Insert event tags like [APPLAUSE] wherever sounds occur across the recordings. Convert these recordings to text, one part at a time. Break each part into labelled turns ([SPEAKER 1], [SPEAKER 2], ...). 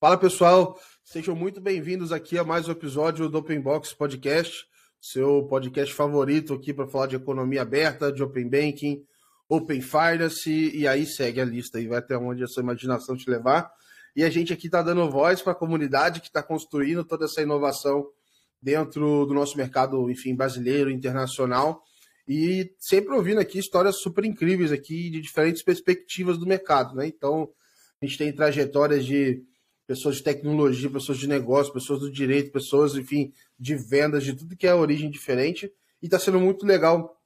[SPEAKER 1] Fala pessoal, sejam muito bem-vindos aqui a mais um episódio do Open Box Podcast, seu podcast favorito aqui para falar de economia aberta, de Open Banking, Open Finance, e aí segue a lista e vai até onde a sua imaginação te levar. E a gente aqui está dando voz para a comunidade que está construindo toda essa inovação dentro do nosso mercado, enfim, brasileiro, internacional, e sempre ouvindo aqui histórias super incríveis aqui de diferentes perspectivas do mercado, né? Então, a gente tem trajetórias de pessoas de tecnologia, pessoas de negócio, pessoas do direito, pessoas, enfim, de vendas, de tudo que é origem diferente. E está sendo muito legal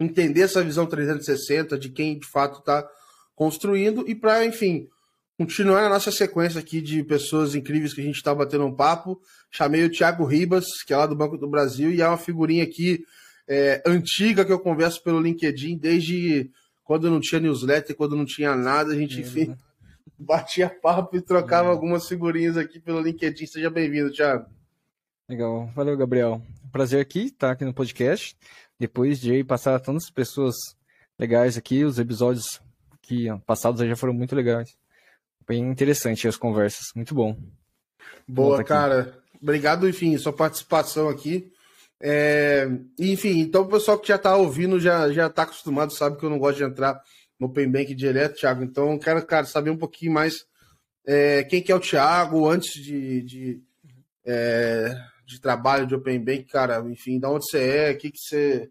[SPEAKER 1] entender essa visão 360 de quem de fato está construindo e para, enfim, continuar na nossa sequência aqui de pessoas incríveis que a gente está batendo um papo. Chamei o Thiago Ribas, que é lá do Banco do Brasil, e é uma figurinha aqui é, antiga que eu converso pelo LinkedIn desde quando não tinha newsletter, quando não tinha nada, a gente, enfim, batia papo e trocava algumas figurinhas aqui pelo LinkedIn. Seja bem-vindo, Thiago.
[SPEAKER 2] Legal. Valeu, Gabriel. Prazer aqui estar aqui no podcast. Depois de passar tantas pessoas legais aqui, os episódios que passados já foram muito legais. Bem interessante as conversas. Muito bom.
[SPEAKER 1] Boa, cara. Obrigado, enfim, sua participação aqui. É, enfim, então o pessoal que já está ouvindo já já está acostumado, sabe que eu não gosto de entrar no Open Bank direto, Thiago. Então, eu quero, cara, saber um pouquinho mais é, quem que é o Thiago antes de, de, é, de, trabalho de Open Bank, cara. Enfim, da onde você é, o que, que você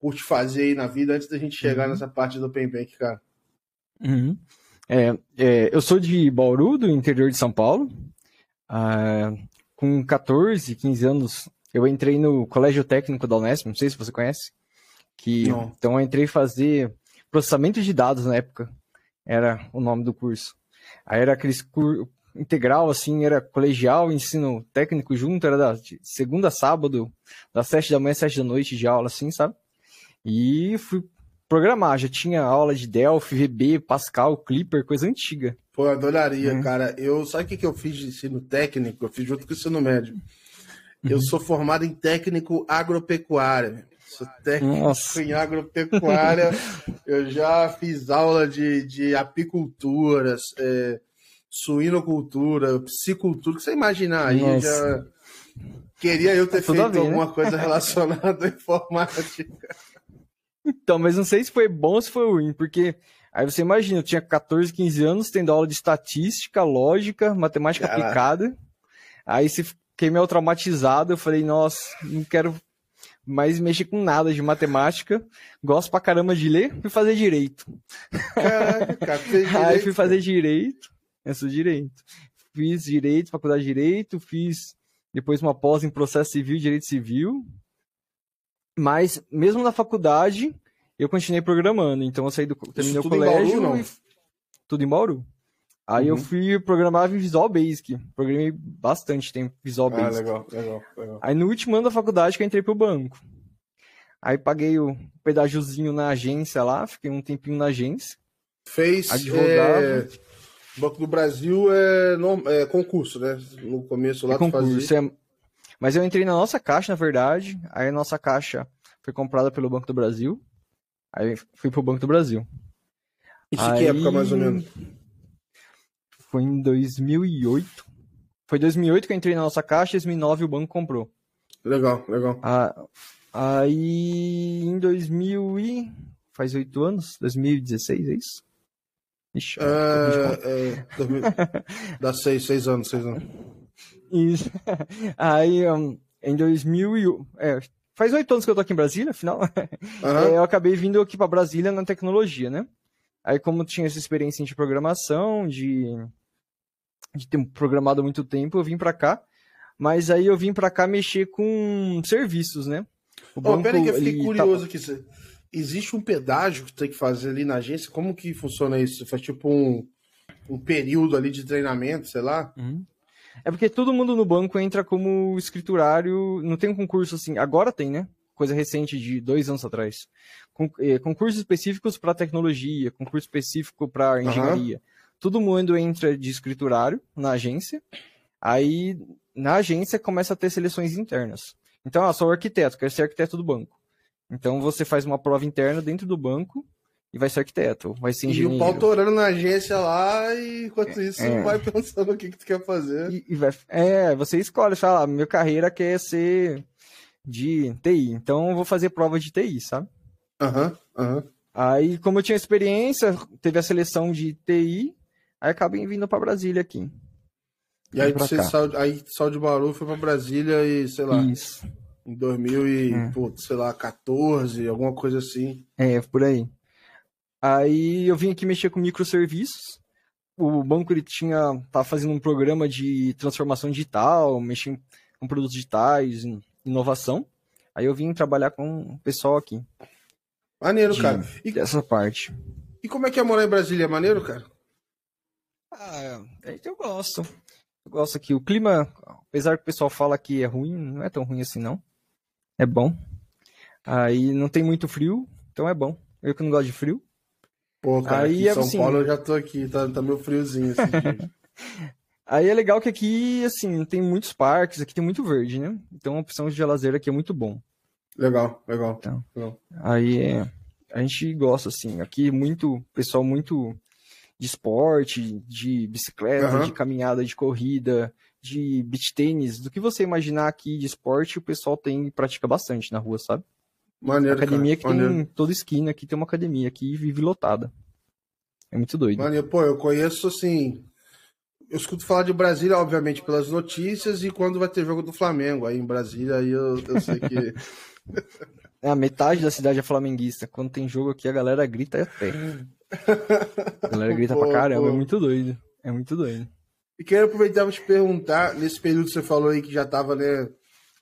[SPEAKER 1] curte fazer aí na vida antes da gente chegar uhum. nessa parte do Open Bank, cara.
[SPEAKER 2] Uhum. É, é, eu sou de Bauru, do interior de São Paulo. Ah, com 14, 15 anos, eu entrei no Colégio Técnico da Unesp, não sei se você conhece. Que, então eu entrei fazer processamento de dados na época, era o nome do curso. Aí era aquele curso integral, assim, era colegial, ensino técnico junto, era da segunda a sábado, das sete da manhã às sete da noite de aula, assim, sabe? E fui programar, já tinha aula de Delphi, VB, Pascal, Clipper, coisa antiga.
[SPEAKER 1] Pô, adoraria, uhum. cara. Eu, sabe o que, que eu fiz de ensino técnico? Eu fiz junto com o ensino médio. Eu sou formado em técnico agropecuário. Sou técnico Nossa. em agropecuária. [LAUGHS] eu já fiz aula de, de apicultura, é, suinocultura, piscicultura, que você imaginar aí. Já... Queria eu ter tá feito né? alguma né? coisa relacionada à informática.
[SPEAKER 2] Então, mas não sei se foi bom ou se foi ruim, porque aí você imagina, eu tinha 14, 15 anos tendo aula de estatística, lógica, matemática Caraca. aplicada. Aí se fiquei meio traumatizado, eu falei, nossa, não quero mas mexi com nada de matemática. Gosto pra caramba de ler, fui fazer direito. Caraca, cara, direito, [LAUGHS] Aí fui fazer direito, eu sou direito. Fiz direito, faculdade de direito, fiz depois uma pós em processo civil direito civil. Mas mesmo na faculdade, eu continuei programando. Então eu saí do terminei o colégio. Em Bauru, e... Tudo em Bauru. Aí uhum. eu fui programar em Visual Basic. Programei bastante tempo Visual ah, Basic.
[SPEAKER 1] Legal, legal, legal.
[SPEAKER 2] Aí no último ano da faculdade que eu entrei pro banco. Aí paguei o pedágiozinho na agência lá, fiquei um tempinho na agência.
[SPEAKER 1] Fez. Advogado. É... Banco do Brasil é, é, concurso, né? No começo lá é concurso,
[SPEAKER 2] é... Mas eu entrei na nossa caixa, na verdade. Aí a nossa caixa foi comprada pelo Banco do Brasil. Aí fui pro Banco do Brasil.
[SPEAKER 1] Isso aí... que época, mais ou menos?
[SPEAKER 2] Foi em 2008. Foi 2008 que eu entrei na nossa caixa, 2009 o banco comprou.
[SPEAKER 1] Legal, legal.
[SPEAKER 2] Ah, aí em 2000 e... faz oito anos, 2016, é isso?
[SPEAKER 1] Ixi, é, é, 2000... [LAUGHS] dá seis, seis anos, seis anos.
[SPEAKER 2] Isso. [LAUGHS] Aí um, em 2000 e... É, faz oito anos que eu tô aqui em Brasília, afinal. [LAUGHS] Uhum. É, eu acabei vindo aqui para Brasília na tecnologia, né? Aí como tinha essa experiência de programação, de de ter programado há muito tempo, eu vim para cá. Mas aí eu vim para cá mexer com serviços, né?
[SPEAKER 1] O banco, oh, pera que eu fiquei tá curioso tá... aqui. Existe um pedágio que tem que fazer ali na agência? Como que funciona isso? Você faz tipo um, um período ali de treinamento, sei lá?
[SPEAKER 2] Uhum. É porque todo mundo no banco entra como escriturário, não tem um concurso assim, agora tem, né? Coisa recente de dois anos atrás. Con eh, concursos específicos para tecnologia, concurso específico para engenharia. Uhum todo mundo entra de escriturário na agência, aí na agência começa a ter seleções internas. Então, ah, sou arquiteto, quero ser arquiteto do banco. Então você faz uma prova interna dentro do banco e vai ser arquiteto, vai ser engenheiro.
[SPEAKER 1] E o pau torando na agência lá, e enquanto isso, é. vai pensando o que, que tu quer fazer.
[SPEAKER 2] E, e vai, é, você escolhe, fala, ah, minha carreira quer ser de TI, então eu vou fazer prova de TI, sabe?
[SPEAKER 1] Aham, uhum, aham. Uhum.
[SPEAKER 2] Aí, como eu tinha experiência, teve a seleção de TI, aí acabei vindo para Brasília aqui.
[SPEAKER 1] E aí você saiu, aí saiu de Bauru, foi para Brasília e, sei lá,
[SPEAKER 2] Isso.
[SPEAKER 1] em 2000 e, é. putz, sei lá, 14, alguma coisa assim.
[SPEAKER 2] É, por aí. Aí eu vim aqui mexer com microserviços. O banco ele tinha tava fazendo um programa de transformação digital, mexendo com produtos digitais, inovação. Aí eu vim trabalhar com o pessoal aqui.
[SPEAKER 1] Maneiro, de, cara.
[SPEAKER 2] E dessa parte.
[SPEAKER 1] E como é que é morar em Brasília? É maneiro, cara?
[SPEAKER 2] Ah, é, eu gosto. Eu gosto aqui. O clima, apesar que o pessoal fala que é ruim, não é tão ruim assim, não. É bom. Aí não tem muito frio, então é bom. Eu que não gosto de frio.
[SPEAKER 1] Pô, cara, Aí, aqui em é São assim, Paulo eu já tô aqui, tá, tá meio friozinho assim. [LAUGHS]
[SPEAKER 2] Aí é legal que aqui, assim, tem muitos parques, aqui tem muito verde, né? Então a opção de lazer aqui é muito bom.
[SPEAKER 1] Legal, legal.
[SPEAKER 2] Então,
[SPEAKER 1] legal.
[SPEAKER 2] Aí é, a gente gosta, assim, aqui muito, pessoal muito de esporte, de bicicleta, uhum. de caminhada, de corrida, de beach tênis, do que você imaginar aqui de esporte, o pessoal tem pratica bastante na rua, sabe?
[SPEAKER 1] Maneiro,
[SPEAKER 2] academia
[SPEAKER 1] cara.
[SPEAKER 2] que
[SPEAKER 1] Maneiro.
[SPEAKER 2] tem toda esquina, aqui tem uma academia aqui vive lotada. É muito doido.
[SPEAKER 1] Maneiro, pô, eu conheço assim. Eu escuto falar de Brasília, obviamente, pelas notícias, e quando vai ter jogo do Flamengo aí em Brasília, aí eu, eu sei que. [LAUGHS]
[SPEAKER 2] é, a metade da cidade é flamenguista. Quando tem jogo aqui, a galera grita até. [LAUGHS] A galera grita pô, pra caramba, pô. é muito doido. É muito doido.
[SPEAKER 1] E quero aproveitar para te perguntar, nesse período que você falou aí que já estava né,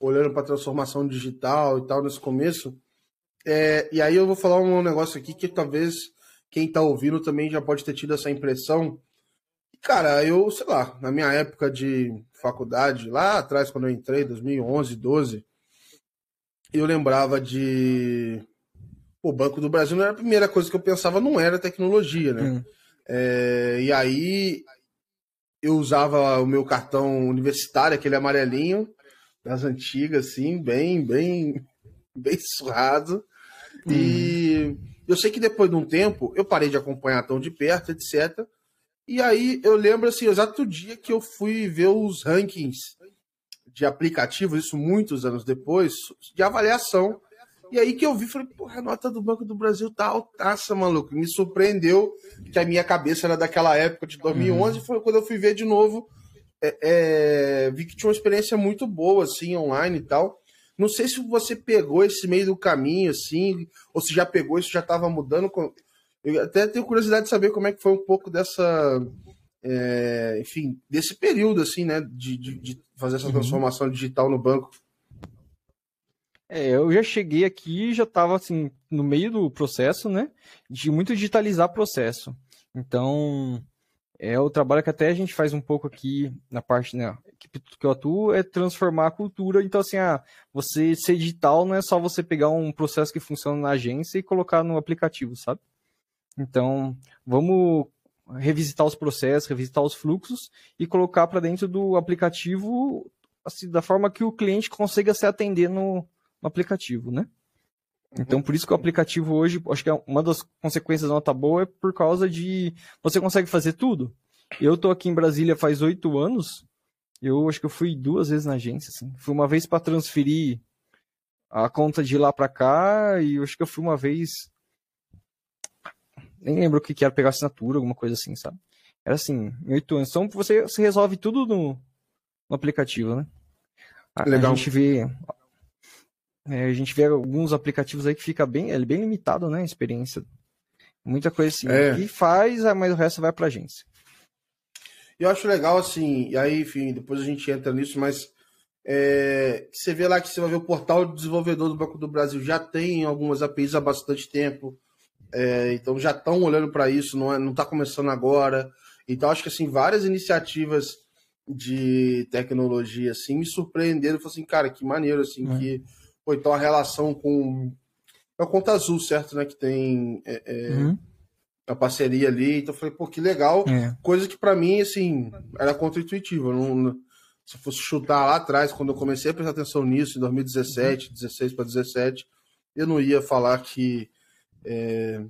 [SPEAKER 1] olhando para transformação digital e tal nesse começo, é, e aí eu vou falar um negócio aqui que talvez quem está ouvindo também já pode ter tido essa impressão. Cara, eu, sei lá, na minha época de faculdade, lá atrás, quando eu entrei, 2011, 12, eu lembrava de o Banco do Brasil não era a primeira coisa que eu pensava, não era tecnologia, né? Hum. É, e aí eu usava o meu cartão universitário, aquele amarelinho, das antigas, assim, bem, bem, [LAUGHS] bem surrado. Hum. E eu sei que depois de um tempo eu parei de acompanhar tão de perto, etc. E aí eu lembro assim, exato dia que eu fui ver os rankings de aplicativos, isso muitos anos depois, de avaliação e aí que eu vi, falei, porra, a nota do Banco do Brasil tá altaça, maluco. Me surpreendeu que a minha cabeça era daquela época de 2011. Uhum. Foi quando eu fui ver de novo, é, é, vi que tinha uma experiência muito boa, assim, online e tal. Não sei se você pegou esse meio do caminho, assim, ou se já pegou, isso já estava mudando. Eu até tenho curiosidade de saber como é que foi um pouco dessa, é, enfim, desse período, assim, né, de, de, de fazer essa uhum. transformação uhum. digital no banco.
[SPEAKER 2] É, eu já cheguei aqui já estava assim, no meio do processo, né? De muito digitalizar processo. Então, é o trabalho que até a gente faz um pouco aqui na parte, né? equipe que eu atuo é transformar a cultura. Então, assim, ah, você ser digital não é só você pegar um processo que funciona na agência e colocar no aplicativo, sabe? Então, vamos revisitar os processos, revisitar os fluxos e colocar para dentro do aplicativo assim, da forma que o cliente consiga se atender no, no aplicativo, né? Então, por isso que o aplicativo hoje, acho que é uma das consequências da nota boa é por causa de você consegue fazer tudo. Eu tô aqui em Brasília faz oito anos. Eu acho que eu fui duas vezes na agência, assim. Fui uma vez para transferir a conta de lá para cá e eu acho que eu fui uma vez. Nem lembro o que, que era pegar assinatura, alguma coisa assim, sabe? Era assim, em oito anos. Então você, você resolve tudo no, no aplicativo, né? A, Legal. a gente vê é, a gente vê alguns aplicativos aí que fica bem, é bem limitado, né? A experiência. Muita coisa assim. É. E faz, mas o resto vai para agência.
[SPEAKER 1] Eu acho legal, assim, e aí, enfim, depois a gente entra nisso, mas é, você vê lá que você vai ver o portal do desenvolvedor do Banco do Brasil já tem algumas APIs há bastante tempo, é, então já estão olhando para isso, não é, está começando agora. Então acho que assim várias iniciativas de tecnologia assim me surpreenderam, falei assim, cara, que maneiro assim é. que ou então a relação com. É o Conta Azul, certo? Né? Que tem é, é, uhum. a parceria ali. Então eu falei, pô, que legal. É. Coisa que para mim, assim, era contra-intuitiva. Não, se fosse chutar lá atrás, quando eu comecei a prestar atenção nisso, em 2017, uhum. 16 para 17, eu não ia falar que. É,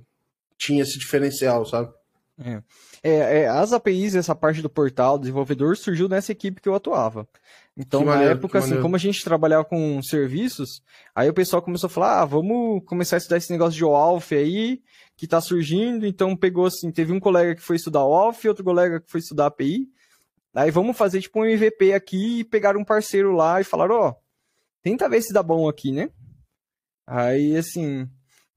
[SPEAKER 1] tinha esse diferencial, sabe?
[SPEAKER 2] É. É, é, as APIs, essa parte do portal, desenvolvedor, surgiu nessa equipe que eu atuava. Então, que na maneiro, época, assim, como a gente trabalhava com serviços, aí o pessoal começou a falar, ah, vamos começar a estudar esse negócio de OAuth aí, que tá surgindo, então pegou assim, teve um colega que foi estudar OAuth, outro colega que foi estudar API, aí vamos fazer tipo um MVP aqui e pegar um parceiro lá e falaram, ó, oh, tenta ver se dá bom aqui, né? Aí, assim,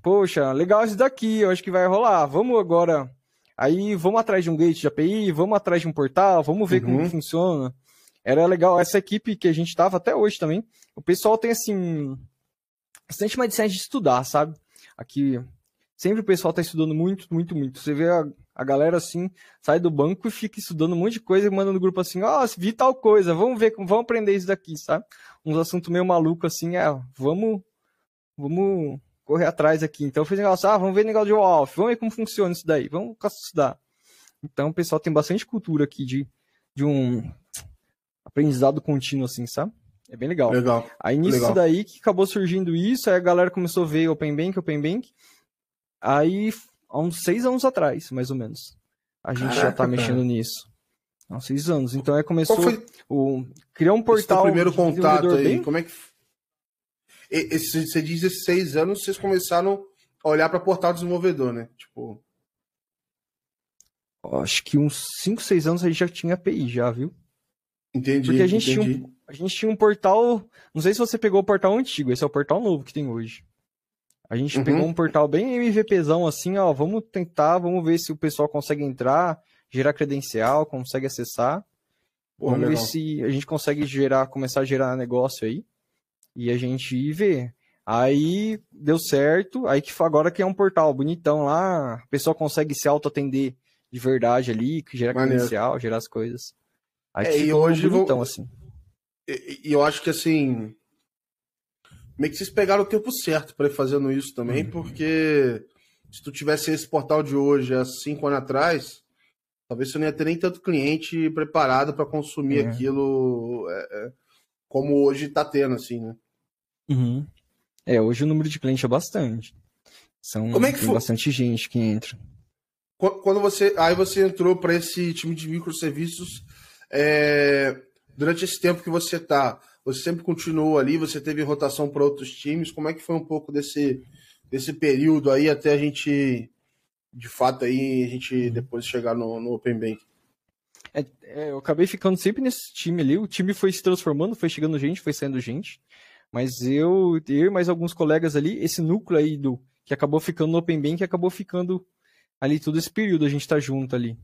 [SPEAKER 2] poxa, legal esse daqui, eu acho que vai rolar, vamos agora Aí vamos atrás de um gate de API, vamos atrás de um portal, vamos ver uhum. como funciona. Era legal. Essa equipe que a gente tava até hoje também, o pessoal tem assim bastante mindset de estudar, sabe? Aqui sempre o pessoal tá estudando muito, muito, muito. Você vê a, a galera assim, sai do banco e fica estudando um monte de coisa e manda no grupo assim, ó, oh, vi tal coisa, vamos ver, vamos aprender isso daqui, sabe? Uns assuntos meio maluco assim, é, vamos, vamos correr atrás aqui. Então fiz negócio, ah, vamos ver negócio de off, vamos ver como funciona isso daí, vamos estudar. Então o pessoal tem bastante cultura aqui de, de um aprendizado contínuo, assim, sabe? É bem legal.
[SPEAKER 1] Legal.
[SPEAKER 2] Aí nisso legal. daí que acabou surgindo isso, aí a galera começou a ver Open Bank, Open Bank. Aí, há uns seis anos atrás, mais ou menos, a gente Caraca, já tá mexendo nisso. Há uns seis anos. Então aí começou o criar um portal.
[SPEAKER 1] Esse primeiro contato aí, bem... como é que esse, você diz esses seis anos, vocês começaram a olhar para portal desenvolvedor, né? Tipo.
[SPEAKER 2] Acho que uns 5, 6 anos a gente já tinha API, já, viu?
[SPEAKER 1] Entendi.
[SPEAKER 2] Porque a gente,
[SPEAKER 1] entendi.
[SPEAKER 2] Tinha um, a gente tinha um portal. Não sei se você pegou o portal antigo, esse é o portal novo que tem hoje. A gente uhum. pegou um portal bem MVPzão assim, ó. Vamos tentar, vamos ver se o pessoal consegue entrar, gerar credencial, consegue acessar. Pô, vamos legal. ver se a gente consegue gerar, começar a gerar negócio aí. E a gente ir ver. Aí deu certo, aí que agora que é um portal bonitão lá, o pessoal consegue se auto-atender de verdade ali, gerar Maneiro. credencial, gerar as coisas.
[SPEAKER 1] Aí é, e hoje bonitão, vou... assim. E, e, eu acho que assim. Meio que vocês pegaram o tempo certo para ir fazendo isso também, uhum. porque se tu tivesse esse portal de hoje há cinco anos atrás, talvez você não ia ter nem tanto cliente preparado para consumir uhum. aquilo é, é, como hoje está tendo, assim, né?
[SPEAKER 2] Uhum. É, hoje o número de clientes é bastante. São Como é que tem foi? bastante gente que entra.
[SPEAKER 1] Quando você. Aí você entrou para esse time de microserviços. É, durante esse tempo que você tá, você sempre continuou ali, você teve rotação para outros times. Como é que foi um pouco desse, desse período aí até a gente, de fato, aí, a gente depois chegar no, no Open Bank?
[SPEAKER 2] É, é, eu acabei ficando sempre nesse time ali. O time foi se transformando, foi chegando gente, foi saindo gente. Mas eu, eu e mais alguns colegas ali, esse núcleo aí do que acabou ficando no Open Bank, acabou ficando ali todo esse período, a gente tá junto ali.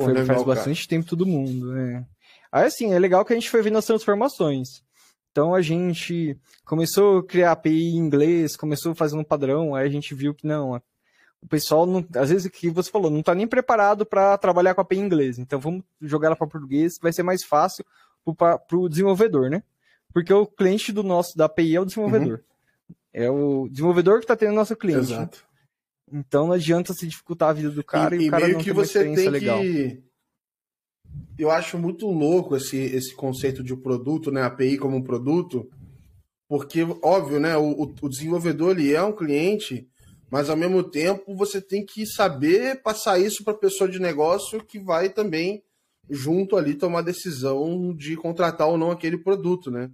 [SPEAKER 2] Pô, foi, legal, faz bastante cara. tempo todo mundo, né? Aí assim, é legal que a gente foi vendo as transformações. Então a gente começou a criar API em inglês, começou fazendo um padrão, aí a gente viu que não, o pessoal, não, às vezes, que você falou, não está nem preparado para trabalhar com API em inglês. Então vamos jogar ela para português, vai ser mais fácil para o desenvolvedor, né? Porque o cliente do nosso da API é o desenvolvedor. Uhum. É o desenvolvedor que está tendo nosso cliente. Exato. Então não adianta se dificultar a vida do cara e, e, o cara
[SPEAKER 1] meio
[SPEAKER 2] não
[SPEAKER 1] que você tem legal. que eu acho muito louco esse, esse conceito de produto, né? API como um produto, porque, óbvio, né? O, o desenvolvedor ele é um cliente, mas ao mesmo tempo você tem que saber passar isso para a pessoa de negócio que vai também junto ali tomar decisão de contratar ou não aquele produto, né?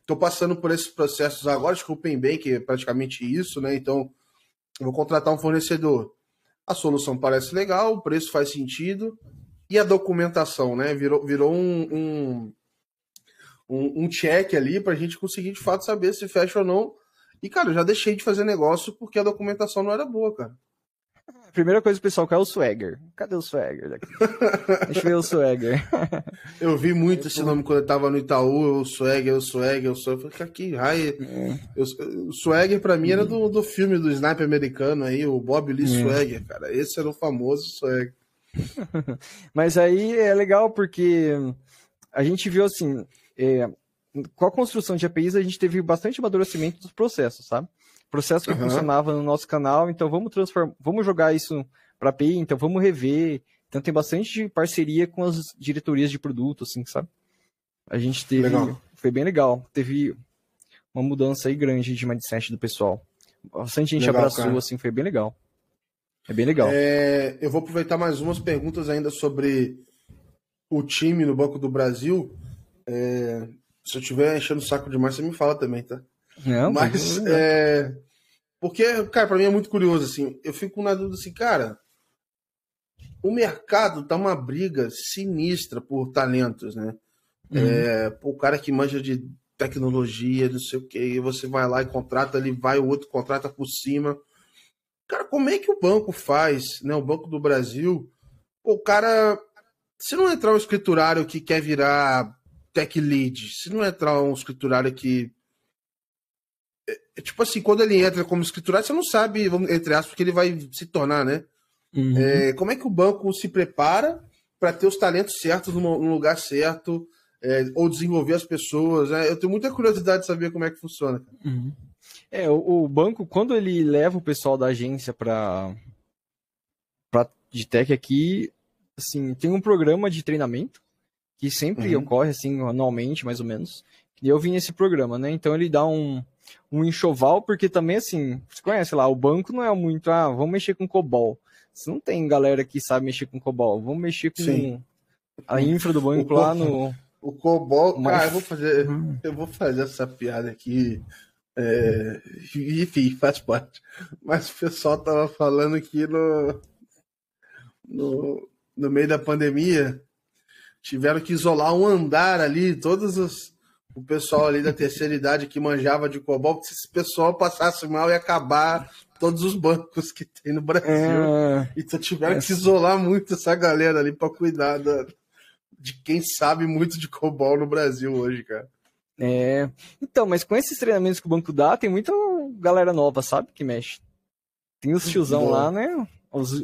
[SPEAKER 1] Estou é, passando por esses processos agora, desculpem bem, que é praticamente isso, né? Então, vou contratar um fornecedor. A solução parece legal, o preço faz sentido, e a documentação, né? Virou, virou um, um, um, um check ali para a gente conseguir de fato saber se fecha ou não. E, cara, eu já deixei de fazer negócio porque a documentação não era boa, cara.
[SPEAKER 2] Primeira coisa que o pessoal quer é o swagger. Cadê o swagger daqui? [LAUGHS] Deixa eu ver o swagger. [LAUGHS]
[SPEAKER 1] eu vi muito esse nome quando eu tava no Itaú, o swagger, o swagger, o swagger. Eu falei, aqui, raio. É. o swagger pra mim era do, do filme do sniper americano aí, o Bob Lee é. Swagger, cara. Esse era o famoso swagger. [LAUGHS]
[SPEAKER 2] Mas aí é legal porque a gente viu assim, é, com a construção de APIs a gente teve bastante amadurecimento dos processos, sabe? Processo que uhum. funcionava no nosso canal, então vamos transformar, vamos jogar isso para API, então vamos rever. Então tem bastante parceria com as diretorias de produto, assim, sabe? A gente teve, legal. foi bem legal. Teve uma mudança aí grande de mindset do pessoal. Bastante gente legal, abraçou, cara. assim, foi bem legal. É bem legal.
[SPEAKER 1] É, eu vou aproveitar mais umas perguntas ainda sobre o time no Banco do Brasil. É, se eu estiver enchendo o saco demais, você me fala também, tá?
[SPEAKER 2] Não,
[SPEAKER 1] Mas, é, porque, cara, para mim é muito curioso, assim. Eu fico na dúvida assim, cara. O mercado tá uma briga sinistra por talentos, né? Uhum. É, o cara que manja de tecnologia, não sei o que, você vai lá e contrata, ele vai, o outro contrata por cima. Cara, como é que o banco faz, né? O Banco do Brasil, o cara, se não entrar um escriturário que quer virar tech lead, se não entrar um escriturário que é, é, tipo assim, quando ele entra como escriturário, você não sabe, entre aspas, que ele vai se tornar, né? Uhum. É, como é que o banco se prepara para ter os talentos certos no, no lugar certo, é, ou desenvolver as pessoas? Né? Eu tenho muita curiosidade de saber como é que funciona.
[SPEAKER 2] Uhum. É, o, o, banco, quando ele leva o pessoal da agência para de tech aqui, assim, tem um programa de treinamento que sempre uhum. ocorre assim anualmente, mais ou menos. E eu vim nesse programa, né? Então ele dá um, um enxoval, porque também assim, você conhece lá, o banco não é muito, ah, vamos mexer com COBOL. Você não tem galera que sabe mexer com COBOL. Vamos mexer com Sim. a infra do banco o lá no.
[SPEAKER 1] O COBOL, Mas... ah, eu vou fazer, hum. eu vou fazer essa piada aqui. É, enfim, faz parte. Mas o pessoal tava falando aqui no, no, no meio da pandemia, tiveram que isolar um andar ali, todos os, o pessoal ali da terceira idade que manjava de COBOL, se esse pessoal passasse mal ia acabar todos os bancos que tem no Brasil. É... Então tiveram é... que isolar muito essa galera ali para cuidar da, de quem sabe muito de COBOL no Brasil hoje, cara.
[SPEAKER 2] É. Então, mas com esses treinamentos que o banco dá, tem muita galera nova, sabe? Que mexe. Tem os tiozão Bom. lá, né? Os, os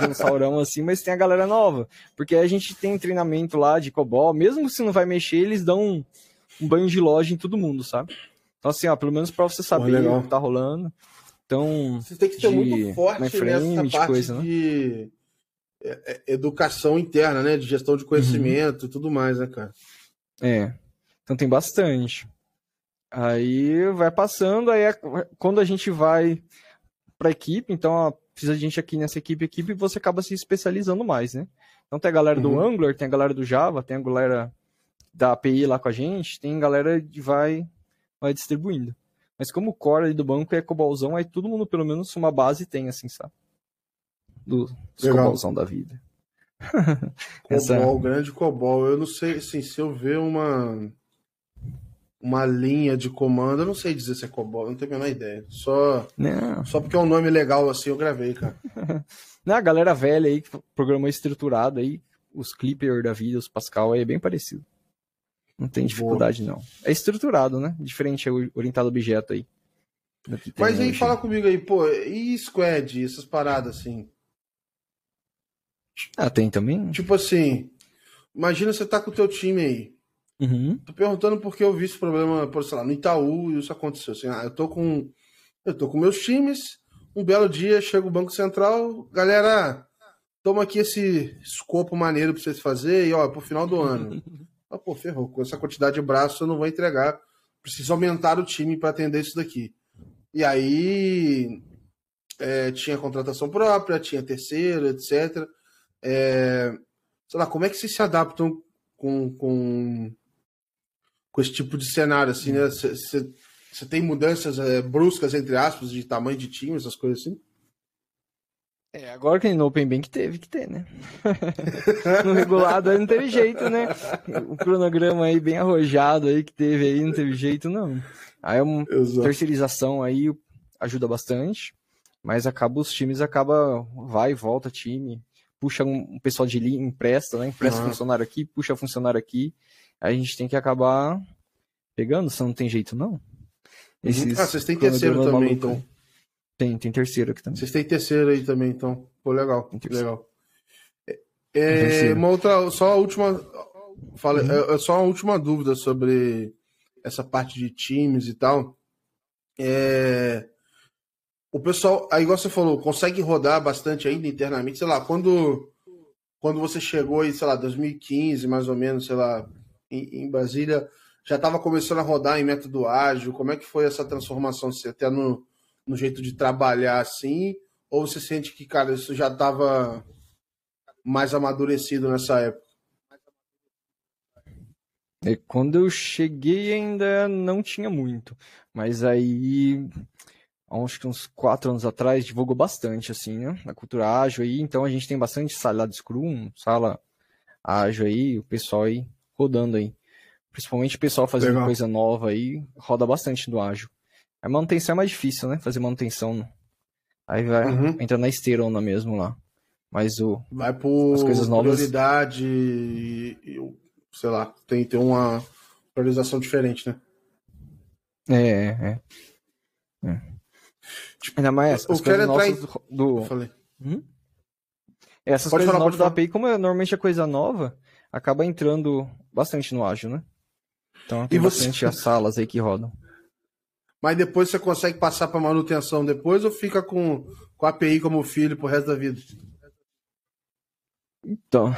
[SPEAKER 2] dinossaurão assim, mas tem a galera nova. Porque a gente tem treinamento lá de COBOL, mesmo se não vai mexer, eles dão um, banho de loja em todo mundo, sabe? Então, assim, ó, pelo menos pra você saber o que tá rolando. Então.
[SPEAKER 1] Você tem que ser de, muito forte frame, nessa parte coisa, né? de né? educação interna, né? De gestão de conhecimento uhum. e tudo mais, né, cara?
[SPEAKER 2] É. Então tem bastante. Aí vai passando, aí é, quando a gente vai para a equipe, então ó, precisa de gente aqui nessa equipe, equipe, você acaba se especializando mais, né? Então tem a galera do uhum. Angular, tem a galera do Java, tem a galera da API lá com a gente, tem galera que vai, vai distribuindo. Mas como o core do banco é cobalzão, aí todo mundo pelo menos uma base tem, assim, sabe? Do, dos cobalzão da vida. [LAUGHS]
[SPEAKER 1] Cobol, Essa... grande cobol. Eu não sei, assim, se eu ver uma uma linha de comando. Eu não sei dizer se é COBOL, não tenho a menor ideia. Só, não. só porque é um nome legal assim, eu gravei, cara. [LAUGHS]
[SPEAKER 2] não, a galera velha aí que programou estruturado aí, os Clipper da vida, os Pascal aí é bem parecido. Não tem dificuldade, Boa. não. É estruturado, né? Diferente, é orientado objeto aí.
[SPEAKER 1] Mas aí, fala comigo aí, pô, e Squad, essas paradas assim?
[SPEAKER 2] Ah, tem também?
[SPEAKER 1] Tipo assim, imagina você tá com o teu time aí.
[SPEAKER 2] Uhum.
[SPEAKER 1] Tô perguntando porque eu vi esse problema, por sei lá, no Itaú e isso aconteceu. Assim, ah, eu tô com. Eu tô com meus times, um belo dia chega o Banco Central, galera, toma aqui esse escopo maneiro para vocês fazerem, e ó, pro final do ano. [LAUGHS] ah, pô, ferrou, com essa quantidade de braços eu não vou entregar. Preciso aumentar o time para atender isso daqui. E aí é, tinha contratação própria, tinha terceira, etc. É, sei lá, como é que vocês se adaptam com, com com esse tipo de cenário, assim, né? Você tem mudanças é, bruscas, entre aspas, de tamanho de time, essas coisas assim?
[SPEAKER 2] É, agora que no Open Bank teve que ter, né? [LAUGHS] no regulado aí não teve jeito, né? O cronograma aí bem arrojado aí que teve aí, não teve jeito, não. Aí é uma Exato. terceirização aí ajuda bastante, mas acaba os times acaba vai e volta time, puxa um, um pessoal de linha, empresta, né? Empresta funcionário aqui, puxa funcionário aqui a gente tem que acabar pegando, se não tem jeito não. Uhum.
[SPEAKER 1] Esses ah, vocês têm terceiro também, então.
[SPEAKER 2] Tem, tem terceiro aqui também.
[SPEAKER 1] Vocês têm terceiro aí também, então. Pô, legal. Legal. É, é uma outra, só a última. Fala, uhum. é, é, só uma última dúvida sobre essa parte de times e tal. É, o pessoal, aí igual você falou, consegue rodar bastante ainda internamente, sei lá, quando quando você chegou aí, sei lá, 2015, mais ou menos, sei lá, em, em Brasília já estava começando a rodar em método ágil? Como é que foi essa transformação? Você até no, no jeito de trabalhar assim? Ou você sente que, cara, isso já estava mais amadurecido nessa época?
[SPEAKER 2] É, quando eu cheguei ainda não tinha muito, mas aí acho que uns quatro anos atrás divulgou bastante assim, né? Na cultura ágil aí, então a gente tem bastante sala de Scrum, sala ágil aí, o pessoal aí rodando aí. Principalmente o pessoal fazendo Legal. coisa nova aí, roda bastante no ágil. A manutenção é mais difícil, né? Fazer manutenção. Aí vai, uhum. entra na esteirona mesmo lá. Mas o.
[SPEAKER 1] Vai por as coisas novas. prioridade e, sei lá, tem, tem uma priorização diferente, né?
[SPEAKER 2] É, é. é. Tipo, Ainda mais as coisas novas em... do. Falei. Hum? Essas Pode coisas falar, novas da API, como é, normalmente é coisa nova, acaba entrando bastante no ágil, né? Então tem e bastante você... as salas aí que rodam.
[SPEAKER 1] Mas depois você consegue passar para manutenção depois ou fica com, com a API como filho pro resto da vida?
[SPEAKER 2] Então,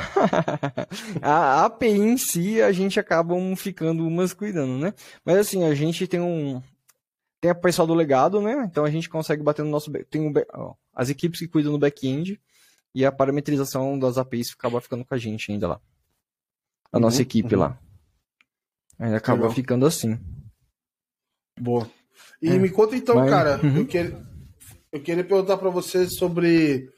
[SPEAKER 2] [LAUGHS] a API em si a gente acaba ficando umas cuidando, né? Mas assim, a gente tem um tem a pessoal do legado, né? Então a gente consegue bater no nosso tem um, as equipes que cuidam do back-end e a parametrização das APIs acaba ficando com a gente ainda lá. A uhum, nossa equipe uhum. lá. Ainda acaba Legal. ficando assim.
[SPEAKER 1] Boa. E é, me conta então, mas... cara, uhum. eu, queria, eu queria perguntar para você sobre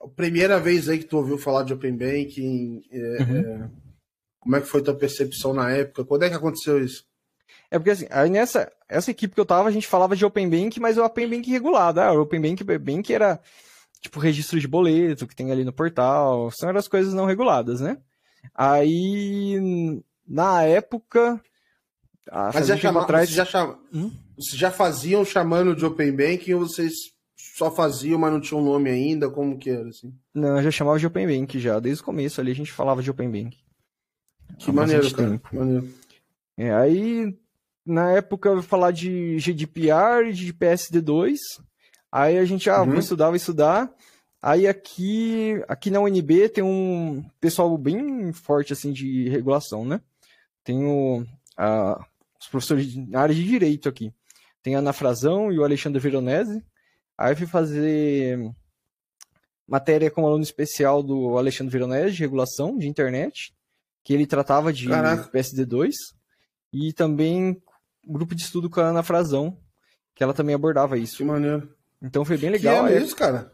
[SPEAKER 1] a primeira vez aí que tu ouviu falar de Open Banking, é, uhum. é, como é que foi tua percepção na época? Quando é que aconteceu isso?
[SPEAKER 2] É porque assim, aí nessa essa equipe que eu tava, a gente falava de Open Bank, mas o Open Bank regulado. Ah, o Open Bank, Bank era tipo registro de boleto que tem ali no portal, são as coisas não reguladas, né? Aí na época.
[SPEAKER 1] Mas já, chama, atrás... já, chama, hum? Vocês já faziam chamando de Open Banking ou vocês só faziam, mas não tinham nome ainda? Como que era, assim?
[SPEAKER 2] Não, já chamava de Open Bank já. Desde o começo ali a gente falava de Open Bank.
[SPEAKER 1] Que maneiro, cara. Maneiro.
[SPEAKER 2] É, aí, na época, eu ia falar de GDPR e de PSD2. Aí a gente, ah, uhum. vou estudar, vou estudar. Aí aqui, aqui na UNB tem um pessoal bem forte, assim, de regulação, né? Tem o, a, os professores na área de direito aqui. Tem a Ana Frazão e o Alexandre Veronese. Aí fui fazer matéria como aluno especial do Alexandre Veronese, de regulação de internet, que ele tratava de Caraca. PSD2, e também grupo de estudo com a Ana Frazão, que ela também abordava isso.
[SPEAKER 1] Que maneiro.
[SPEAKER 2] Então foi bem legal.
[SPEAKER 1] Que é isso, cara?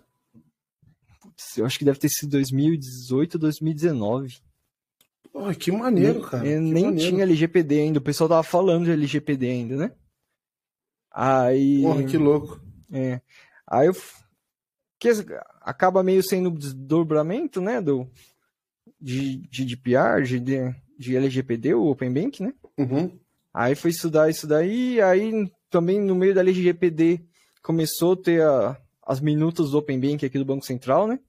[SPEAKER 2] Putz, eu acho que deve ter sido 2018, 2019.
[SPEAKER 1] Oh, que maneiro, cara.
[SPEAKER 2] que
[SPEAKER 1] nem
[SPEAKER 2] maneiro. tinha LGPD ainda. O pessoal tava falando de LGPD ainda, né? Aí.
[SPEAKER 1] Porra, que louco.
[SPEAKER 2] É. Aí eu. Que acaba meio sendo desdobramento, né? Do, de, de GDPR, de, de LGPD, o Open Bank, né?
[SPEAKER 1] Uhum.
[SPEAKER 2] Aí foi estudar isso daí, aí também no meio da LGPD começou a ter a, as minutas do Open Bank aqui do Banco Central, né?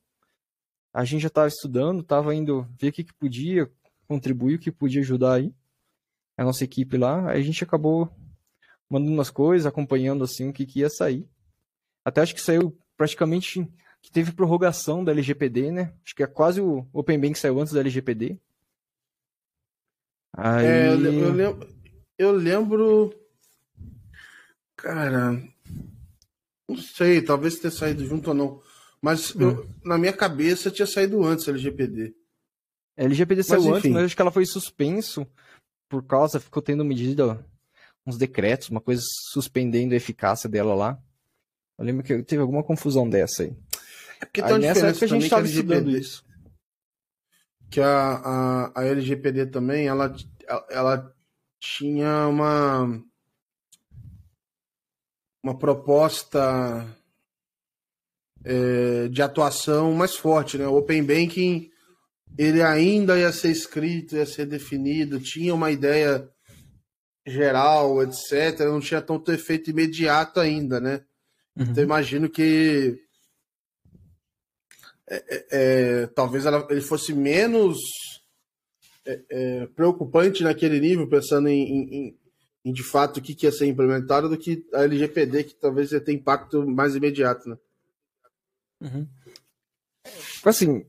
[SPEAKER 2] A gente já estava estudando, estava indo ver o que, que podia contribuir, o que podia ajudar aí. A nossa equipe lá, aí a gente acabou mandando umas coisas, acompanhando assim o que, que ia sair. Até acho que saiu praticamente que teve prorrogação da LGPD, né? Acho que é quase o Open Bank saiu antes da LGPD.
[SPEAKER 1] Aí... É, eu, eu, lembro, eu lembro. Cara, não sei, talvez tenha saído junto ou não. Mas eu, hum. na minha cabeça tinha saído antes a LGPD.
[SPEAKER 2] A LGPD saiu mas, antes, mas acho que ela foi suspenso por causa, ficou tendo medida, uns decretos, uma coisa suspendendo a eficácia dela lá. Eu lembro que teve alguma confusão dessa aí.
[SPEAKER 1] É porque tem nessa época a gente estava estudando isso. Que a, a, a LGPD também, ela, ela tinha uma uma proposta é, de atuação mais forte, né? O Open Banking ele ainda ia ser escrito, ia ser definido, tinha uma ideia geral, etc. Não tinha tanto efeito imediato ainda, né? Uhum. Então imagino que é, é, é, talvez ela, ele fosse menos é, é, preocupante naquele nível, pensando em, em, em, de fato o que, que ia ser implementado, do que a LGPD, que talvez ia ter impacto mais imediato, né?
[SPEAKER 2] Uhum. Assim,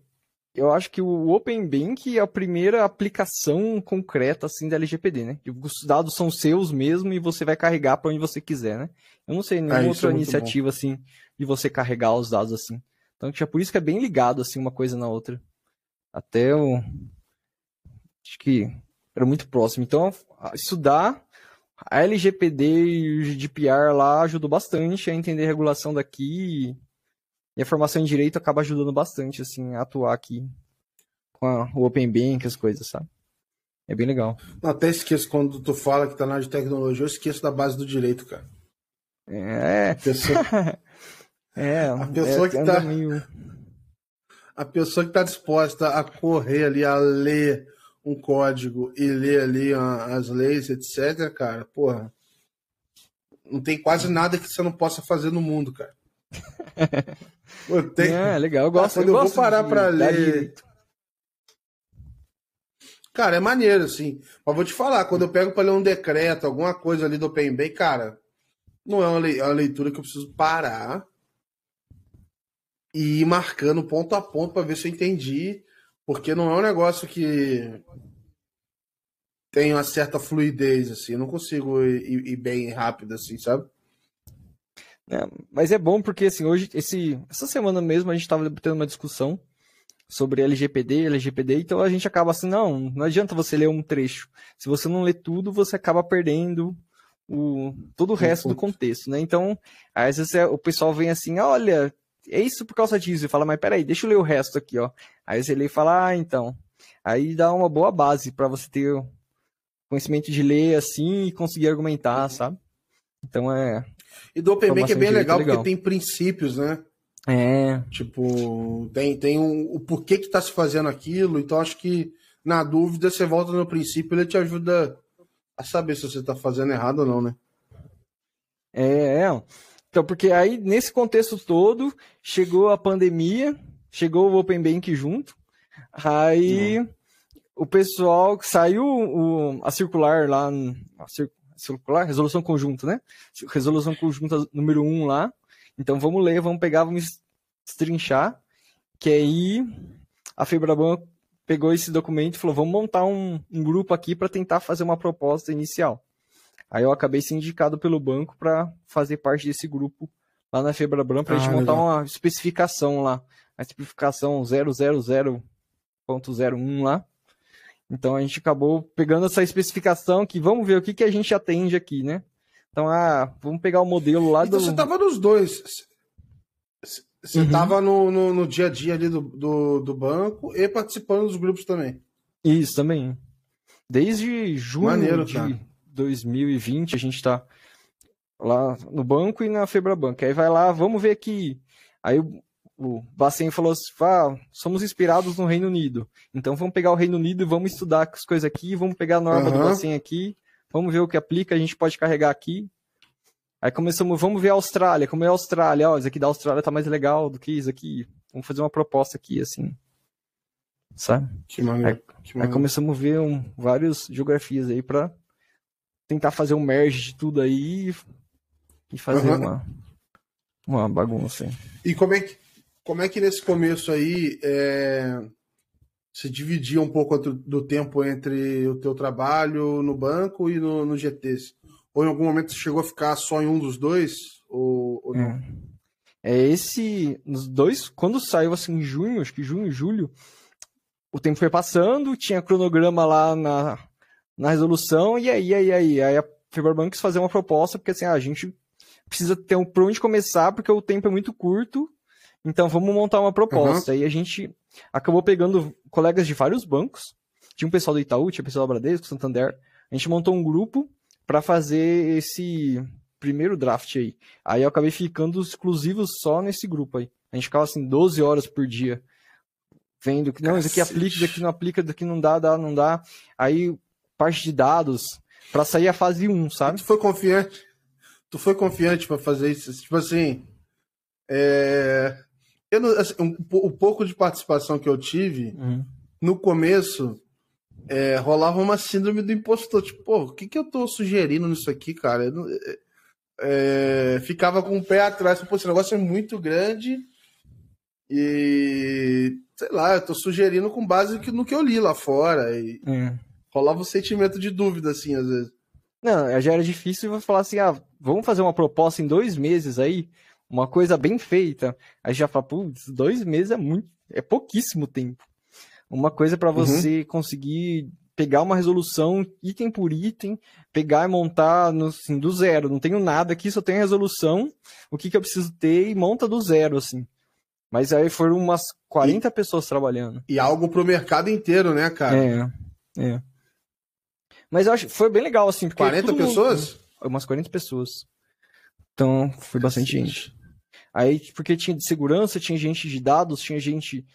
[SPEAKER 2] eu acho que o Open Bank é a primeira aplicação concreta assim da LGPD, né? Os dados são seus mesmo e você vai carregar para onde você quiser, né? Eu não sei nenhuma ah, outra é iniciativa bom. assim de você carregar os dados assim. Então, é por isso que é bem ligado assim uma coisa na outra. Até o acho que era muito próximo. Então, estudar a LGPD e o GDPR lá ajudou bastante a entender a regulação daqui e a formação em direito acaba ajudando bastante, assim, a atuar aqui com a, o Open Bank, as coisas, sabe? É bem legal.
[SPEAKER 1] Até esqueço quando tu fala que tá na área de tecnologia, eu esqueço da base do direito, cara.
[SPEAKER 2] É.
[SPEAKER 1] A pessoa, [LAUGHS] é, a pessoa é, que tá. Meio... A pessoa que tá disposta a correr ali, a ler um código e ler ali as leis, etc., cara, porra. Não tem quase nada que você não possa fazer no mundo, cara. [LAUGHS]
[SPEAKER 2] Tenho... É, legal, eu gosto.
[SPEAKER 1] Quando eu, eu gosto vou parar para ler. Cara, é maneiro, assim. Mas vou te falar, quando eu pego para ler um decreto, alguma coisa ali do Open Bay, cara, não é uma, é uma leitura que eu preciso parar e ir marcando ponto a ponto para ver se eu entendi. Porque não é um negócio que tem uma certa fluidez, assim. Eu não consigo ir, ir bem rápido, assim, sabe?
[SPEAKER 2] É, mas é bom porque, assim, hoje, esse, essa semana mesmo, a gente estava tendo uma discussão sobre LGPD, LGPD, então a gente acaba assim, não, não adianta você ler um trecho. Se você não lê tudo, você acaba perdendo o, todo o resto do contexto, né? Então, às vezes é, o pessoal vem assim, olha, é isso por causa disso, e fala, mas peraí, deixa eu ler o resto aqui, ó. Aí você lê e fala, ah, então. Aí dá uma boa base para você ter conhecimento de ler assim e conseguir argumentar, uhum. sabe? Então é,
[SPEAKER 1] e do Open Bank é bem legal, legal, porque tem princípios, né?
[SPEAKER 2] É.
[SPEAKER 1] Tipo, tem, tem um, o porquê que tá se fazendo aquilo, então acho que na dúvida você volta no princípio ele te ajuda a saber se você tá fazendo errado ou não, né?
[SPEAKER 2] É, é. Então, porque aí nesse contexto todo chegou a pandemia, chegou o Open Bank junto, aí hum. o pessoal saiu o, a circular lá, a, cir, circular, resolução conjunta, né? Resolução conjunta número 1 um lá. Então vamos ler, vamos pegar, vamos destrinchar. Que aí a Febraban pegou esse documento e falou: vamos montar um, um grupo aqui para tentar fazer uma proposta inicial. Aí eu acabei sendo indicado pelo banco para fazer parte desse grupo lá na Febraban para a ah, gente montar legal. uma especificação lá. A especificação 000.01 lá. Então a gente acabou pegando essa especificação que vamos ver o que, que a gente atende aqui, né? Então, ah, vamos pegar o modelo lá
[SPEAKER 1] então,
[SPEAKER 2] do.
[SPEAKER 1] Você estava nos dois. Você estava uhum. no, no, no, dia a dia ali do, do, do, banco e participando dos grupos também.
[SPEAKER 2] Isso, também. Desde junho Maneiro, de cara. 2020 a gente está lá no banco e na Febrabank. Aí vai lá, vamos ver aqui. Aí o Bacen falou assim, ah, somos inspirados no Reino Unido. Então vamos pegar o Reino Unido e vamos estudar as coisas aqui, vamos pegar a norma uhum. do Bacen aqui, vamos ver o que aplica, a gente pode carregar aqui. Aí começamos, vamos ver a Austrália, como é a Austrália, ó, isso aqui da Austrália tá mais legal do que isso aqui. Vamos fazer uma proposta aqui, assim. Sabe?
[SPEAKER 1] Que maneiro.
[SPEAKER 2] Aí,
[SPEAKER 1] que maneiro.
[SPEAKER 2] aí começamos a ver um, várias geografias aí para tentar fazer um merge de tudo aí e fazer uhum. uma, uma bagunça.
[SPEAKER 1] E como é que como é que nesse começo aí é, se dividia um pouco do tempo entre o teu trabalho no banco e no, no? Ou em algum momento você chegou a ficar só em um dos dois? Ou, ou não?
[SPEAKER 2] É. é esse. Nos dois, quando saiu assim em junho, acho que junho, julho, o tempo foi passando, tinha cronograma lá na, na resolução, e aí, aí, aí, aí a Fiberbank quis fazer uma proposta, porque assim, ah, a gente precisa ter um por onde começar, porque o tempo é muito curto, então vamos montar uma proposta. Uhum. E a gente acabou pegando colegas de vários bancos. Tinha um pessoal do Itaú, tinha um pessoal do Bradesco, Santander. A gente montou um grupo para fazer esse primeiro draft aí. Aí eu acabei ficando exclusivo só nesse grupo aí. A gente ficava assim 12 horas por dia vendo que não, isso aqui aplica, isso aqui não aplica, isso aqui não dá, dá, não dá. Aí parte de dados para sair a fase 1, sabe?
[SPEAKER 1] Tu foi confiante? Tu foi confiante para fazer isso? Tipo assim, é... Eu não, assim, um, o pouco de participação que eu tive, uhum. no começo, é, rolava uma síndrome do impostor. Tipo, pô, o que, que eu tô sugerindo nisso aqui, cara? Não, é, é, ficava com o pé atrás. Pô, esse negócio é muito grande e sei lá, eu tô sugerindo com base no que eu li lá fora. E é. rolava um sentimento de dúvida, assim, às vezes.
[SPEAKER 2] Não, já era difícil eu falar assim, ah, vamos fazer uma proposta em dois meses aí, uma coisa bem feita. Aí já fala, putz, dois meses é muito, é pouquíssimo tempo. Uma coisa para uhum. você uhum. conseguir pegar uma resolução item por item, pegar e montar no, assim, do zero. Não tenho nada aqui, só tenho a resolução, o que, que eu preciso ter e monta do zero, assim. Mas aí foram umas 40 e, pessoas trabalhando.
[SPEAKER 1] E algo pro mercado inteiro, né, cara?
[SPEAKER 2] É, é. Mas eu acho foi bem legal, assim.
[SPEAKER 1] 40 pessoas?
[SPEAKER 2] Mundo, umas 40 pessoas. Então, foi bastante gente. Aí, porque tinha de segurança, tinha gente de dados, tinha gente.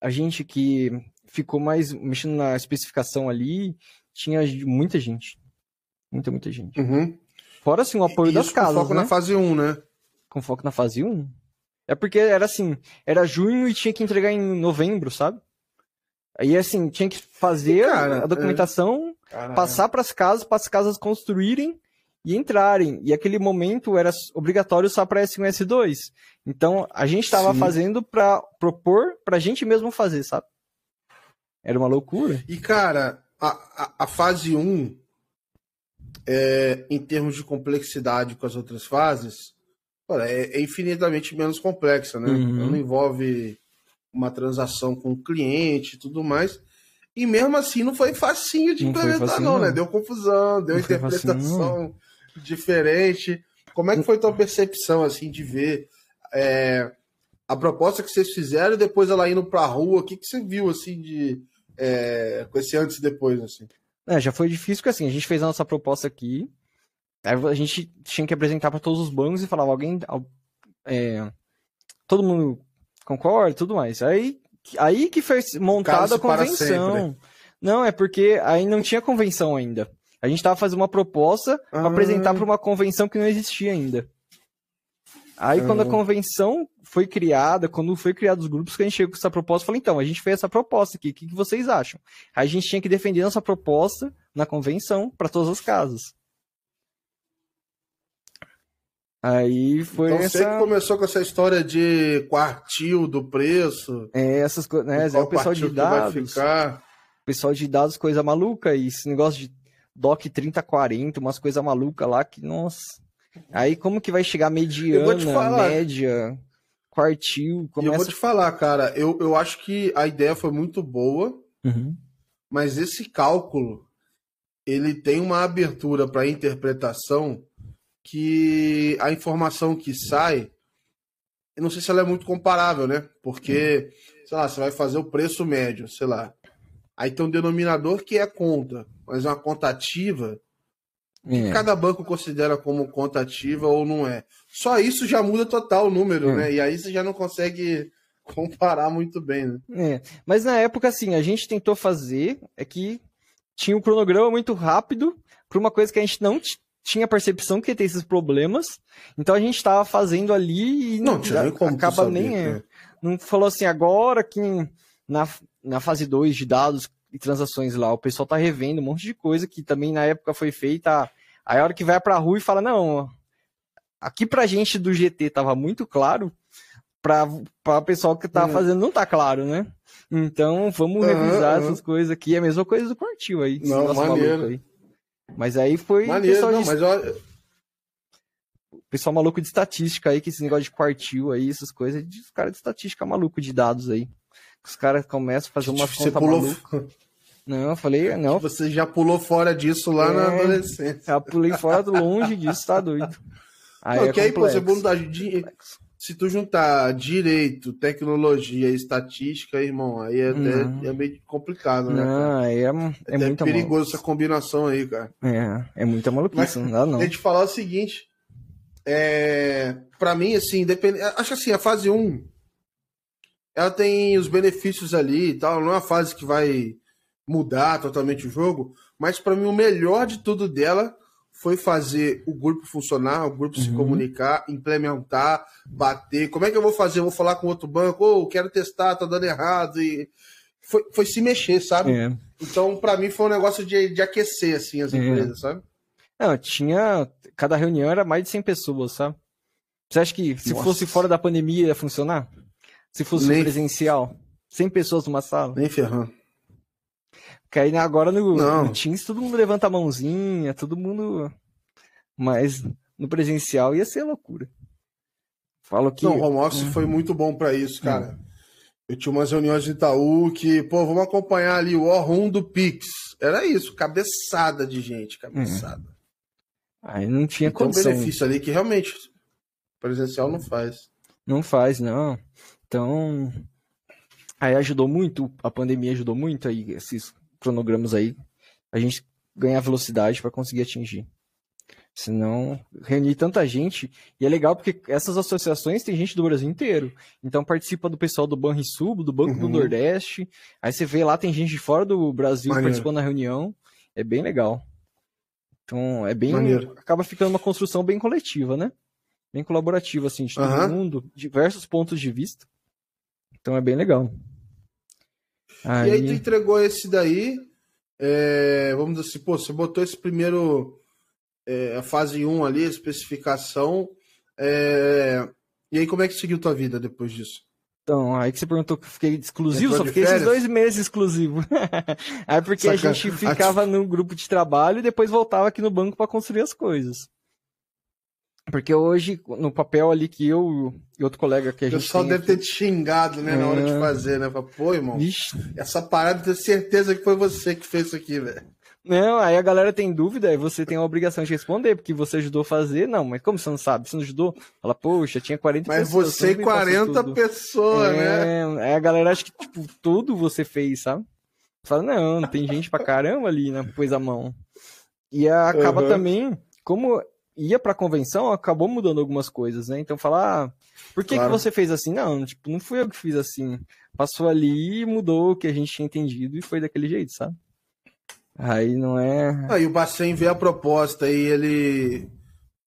[SPEAKER 2] A gente que ficou mais mexendo na especificação ali, tinha muita gente. Muita, muita gente.
[SPEAKER 1] Uhum.
[SPEAKER 2] Fora, assim, o apoio e das casas. Com
[SPEAKER 1] foco
[SPEAKER 2] né?
[SPEAKER 1] na fase 1, né?
[SPEAKER 2] Com foco na fase 1? É porque era assim, era junho e tinha que entregar em novembro, sabe? Aí assim, tinha que fazer Cara, a documentação, é... passar para as casas, para as casas construírem e entrarem. E aquele momento era obrigatório só para S1 e S2. Então a gente estava fazendo para propor para a gente mesmo fazer, sabe? Era uma loucura.
[SPEAKER 1] E cara, a, a, a fase 1, é, em termos de complexidade com as outras fases, é, é infinitamente menos complexa, né? Uhum. Não envolve uma transação com o cliente e tudo mais. E mesmo assim não foi facinho de não implementar, facinho, não, né? Deu confusão, deu não interpretação diferente. Como é que foi tua percepção, assim, de ver é, a proposta que vocês fizeram e depois ela indo pra rua? O que, que você viu, assim, de, é, com esse antes e depois, assim?
[SPEAKER 2] É, já foi difícil, porque assim, a gente fez a nossa proposta aqui, Aí a gente tinha que apresentar para todos os bancos e falava, alguém. É, todo mundo concorda tudo mais. Aí, aí que foi montada a convenção. Não, é porque aí não tinha convenção ainda. A gente estava fazendo uma proposta ah. para apresentar para uma convenção que não existia ainda. Aí, ah. quando a ah. convenção foi criada, quando foi criado os grupos, que a gente chegou com essa proposta, falou, então, a gente fez essa proposta aqui, o que, que vocês acham? Aí a gente tinha que defender nossa proposta na convenção para todas as casas. Aí foi
[SPEAKER 1] então,
[SPEAKER 2] essa...
[SPEAKER 1] Você que começou com essa história de quartil do preço.
[SPEAKER 2] É, essas coisas, né? É o pessoal de dados. Pessoal de dados, coisa maluca. E esse negócio de DOC 3040, umas coisas malucas lá que, nossa. Aí como que vai chegar mediana, média, quartil?
[SPEAKER 1] Começa... Eu vou te falar, cara, eu, eu acho que a ideia foi muito boa,
[SPEAKER 2] uhum.
[SPEAKER 1] mas esse cálculo, ele tem uma abertura para interpretação que a informação que sai, eu não sei se ela é muito comparável, né? Porque, sei lá, você vai fazer o preço médio, sei lá. Aí tem um denominador que é conta, mas uma conta ativa. É. cada banco considera como conta ativa ou não é. Só isso já muda total o número, é. né? E aí você já não consegue [LAUGHS] comparar muito bem, né?
[SPEAKER 2] É. Mas na época, assim, a gente tentou fazer é que tinha um cronograma muito rápido para uma coisa que a gente não tinha percepção que ia ter esses problemas, então a gente estava fazendo ali e
[SPEAKER 1] não, tinha como acaba
[SPEAKER 2] nem. É, não falou assim, agora que na, na fase 2 de dados e transações lá, o pessoal tá revendo um monte de coisa que também na época foi feita. Aí a hora que vai pra rua e fala, não, aqui pra gente do GT tava muito claro, pra, pra pessoal que tá hum. fazendo não tá claro, né? Então vamos revisar uhum, essas coisas aqui. É a mesma coisa do quartil aí.
[SPEAKER 1] Não, maneiro. Aí.
[SPEAKER 2] Mas aí foi.
[SPEAKER 1] Maneiro, não, de... mas olha.
[SPEAKER 2] Pessoal maluco de estatística aí, que esse negócio de quartil aí, essas coisas, os caras de estatística maluco de dados aí. Os caras começam a fazer uma conta pulou... maluca. Não, eu falei, não.
[SPEAKER 1] Você já pulou fora disso lá é, na adolescência.
[SPEAKER 2] Já pulei fora do longe disso, tá doido.
[SPEAKER 1] Aí não, é que aí, você mudar de, se tu juntar direito, tecnologia e estatística, irmão, aí é, até, é meio complicado, né?
[SPEAKER 2] Não, aí é, é, é muito
[SPEAKER 1] perigoso essa combinação aí, cara.
[SPEAKER 2] É, é muita maluquice, não dá não.
[SPEAKER 1] A gente falar o seguinte, é, para mim, assim, depende, acho assim, a fase 1, ela tem os benefícios ali e tal, não é uma fase que vai mudar totalmente o jogo, mas para mim o melhor de tudo dela foi fazer o grupo funcionar, o grupo uhum. se comunicar, implementar, bater. Como é que eu vou fazer? Eu vou falar com outro banco, ou oh, quero testar, tá dando errado. E foi, foi se mexer, sabe? É. Então, para mim, foi um negócio de, de aquecer, assim, as é. empresas, sabe?
[SPEAKER 2] Não, tinha. Cada reunião era mais de 100 pessoas, sabe? Você acha que se Nossa. fosse fora da pandemia ia funcionar? Se fosse Nem... presencial? 100 pessoas numa sala.
[SPEAKER 1] Nem ferrando.
[SPEAKER 2] Porque aí agora no, no, Teams todo mundo levanta a mãozinha, todo mundo. Mas no presencial ia ser loucura.
[SPEAKER 1] Falo que. Não, o home office hum. foi muito bom para isso, cara. Hum. Eu tinha umas reuniões de Itaú que, pô, vamos acompanhar ali o War do Pix. Era isso, cabeçada de gente, cabeçada. Hum.
[SPEAKER 2] Aí não tinha
[SPEAKER 1] então, condição. um benefício ali que realmente presencial não faz.
[SPEAKER 2] Não faz, não. Então, aí ajudou muito, a pandemia ajudou muito aí, esses cronogramas aí, a gente ganhar velocidade para conseguir atingir. Senão, reunir tanta gente. E é legal porque essas associações tem gente do Brasil inteiro. Então participa do pessoal do Banrisul, do Banco uhum. do Nordeste. Aí você vê lá, tem gente de fora do Brasil Maneiro. participando da reunião. É bem legal. Então, é bem. Maneiro. Acaba ficando uma construção bem coletiva, né? Bem colaborativa, assim, de todo uhum. mundo, diversos pontos de vista. Então é bem legal.
[SPEAKER 1] Aí... E aí tu entregou esse daí. É, vamos dizer assim, pô, você botou esse primeiro. É, a fase 1 ali, a especificação. É, e aí, como é que seguiu tua vida depois disso?
[SPEAKER 2] Então, aí que você perguntou que eu fiquei exclusivo, só fiquei esses dois meses exclusivo. [LAUGHS] aí porque Saca... a gente ficava no grupo de trabalho e depois voltava aqui no banco para construir as coisas. Porque hoje, no papel ali que eu e outro colega que a gente. O
[SPEAKER 1] pessoal deve aqui... ter te xingado, né, é... na hora de é. fazer, né? Pô, irmão, Vixe. essa parada, tenho certeza que foi você que fez isso aqui, velho.
[SPEAKER 2] Não, aí a galera tem dúvida e você tem a obrigação de responder, porque você ajudou a fazer. Não, mas como você não sabe? Você não ajudou? Fala, poxa, tinha 40
[SPEAKER 1] mas pessoas. Mas você e 40 pessoas, é,
[SPEAKER 2] né? Aí a galera acha que, tipo, tudo você fez, sabe? Fala, não, tem gente pra caramba ali, né? Pôs a mão. E acaba uhum. também, como ia pra convenção, acabou mudando algumas coisas, né? Então falar, ah, por que, claro. que você fez assim? Não, tipo, não fui eu que fiz assim. Passou ali, mudou o que a gente tinha entendido e foi daquele jeito, sabe? Aí não é.
[SPEAKER 1] Aí o Bacen vê a proposta e ele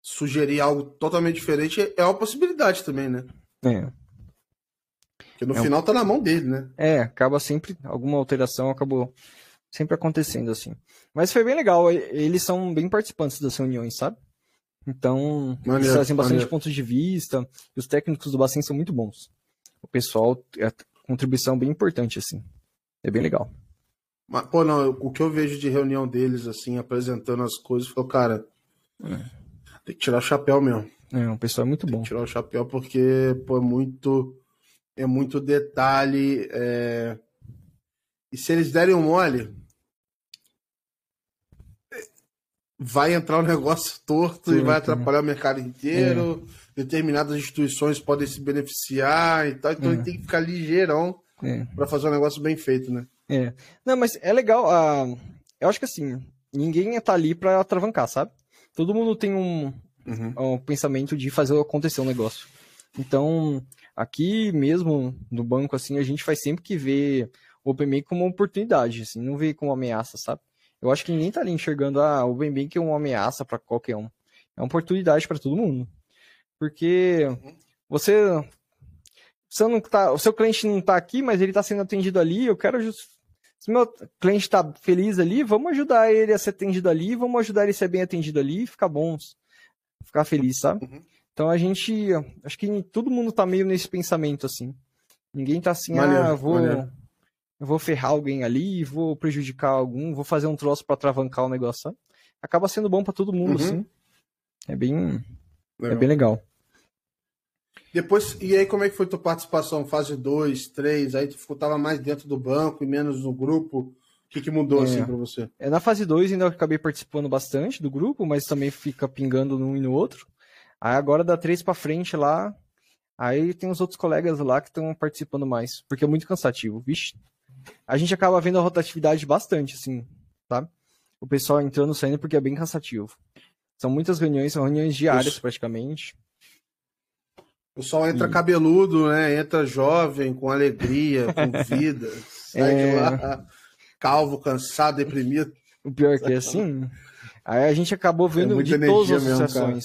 [SPEAKER 1] sugerir algo totalmente diferente é uma possibilidade também, né?
[SPEAKER 2] É.
[SPEAKER 1] Porque no é final um... tá na mão dele, né?
[SPEAKER 2] É, acaba sempre, alguma alteração acabou sempre acontecendo assim. Mas foi bem legal, eles são bem participantes das reuniões, sabe? Então, maneiro, eles trazem bastante maneiro. pontos de vista, e os técnicos do Bacen são muito bons. O pessoal, é contribuição bem importante, assim. É bem legal.
[SPEAKER 1] Mas, pô, não, o que eu vejo de reunião deles, assim, apresentando as coisas, foi, cara, é. tem que tirar o chapéu mesmo.
[SPEAKER 2] É, o pessoal é muito
[SPEAKER 1] tem
[SPEAKER 2] bom.
[SPEAKER 1] tirar o chapéu porque, pô, é muito, é muito detalhe. É... E se eles derem um mole, vai entrar um [LAUGHS] negócio torto Sim, e vai atrapalhar o mercado inteiro. É. Determinadas instituições podem se beneficiar e tal. Então é. ele tem que ficar ligeirão é. para fazer um negócio bem feito, né?
[SPEAKER 2] É. Não, mas é legal. Uh, eu acho que assim, ninguém tá ali pra atravancar, sabe? Todo mundo tem um, uhum. um pensamento de fazer acontecer um negócio. Então, aqui mesmo no banco, assim, a gente faz sempre que ver o OpenBank como uma oportunidade, assim, não vê como ameaça, sabe? Eu acho que ninguém tá ali enxergando ah, o OpenBank é uma ameaça para qualquer um. É uma oportunidade para todo mundo. Porque uhum. você você não tá, o seu cliente não está aqui, mas ele está sendo atendido ali, eu quero se meu cliente está feliz ali, vamos ajudar ele a ser atendido ali, vamos ajudar ele a ser bem atendido ali, ficar bons, ficar feliz, sabe? Uhum. Então a gente, acho que todo mundo tá meio nesse pensamento assim. Ninguém tá assim, maneiro, ah, vou, eu vou ferrar alguém ali, vou prejudicar algum, vou fazer um troço para travancar o negócio. Sabe? Acaba sendo bom para todo mundo, uhum. assim. É bem, legal. é bem legal.
[SPEAKER 1] Depois, e aí como é que foi tua participação? Fase 2, 3, aí tu ficava mais dentro do banco e menos no grupo? O que, que mudou é. assim para você?
[SPEAKER 2] É, na fase 2 ainda eu acabei participando bastante do grupo, mas também fica pingando num e no outro. Aí agora da 3 para frente lá, aí tem os outros colegas lá que estão participando mais, porque é muito cansativo, vixe. A gente acaba vendo a rotatividade bastante, assim, tá? O pessoal entrando e saindo porque é bem cansativo. São muitas reuniões, são reuniões diárias Isso. praticamente.
[SPEAKER 1] O pessoal entra e... cabeludo, né? Entra jovem, com alegria, com [LAUGHS] vida. sai é... de lá calvo, cansado, deprimido.
[SPEAKER 2] O pior é que é assim. Aí a gente acabou é vendo é de todas as associações.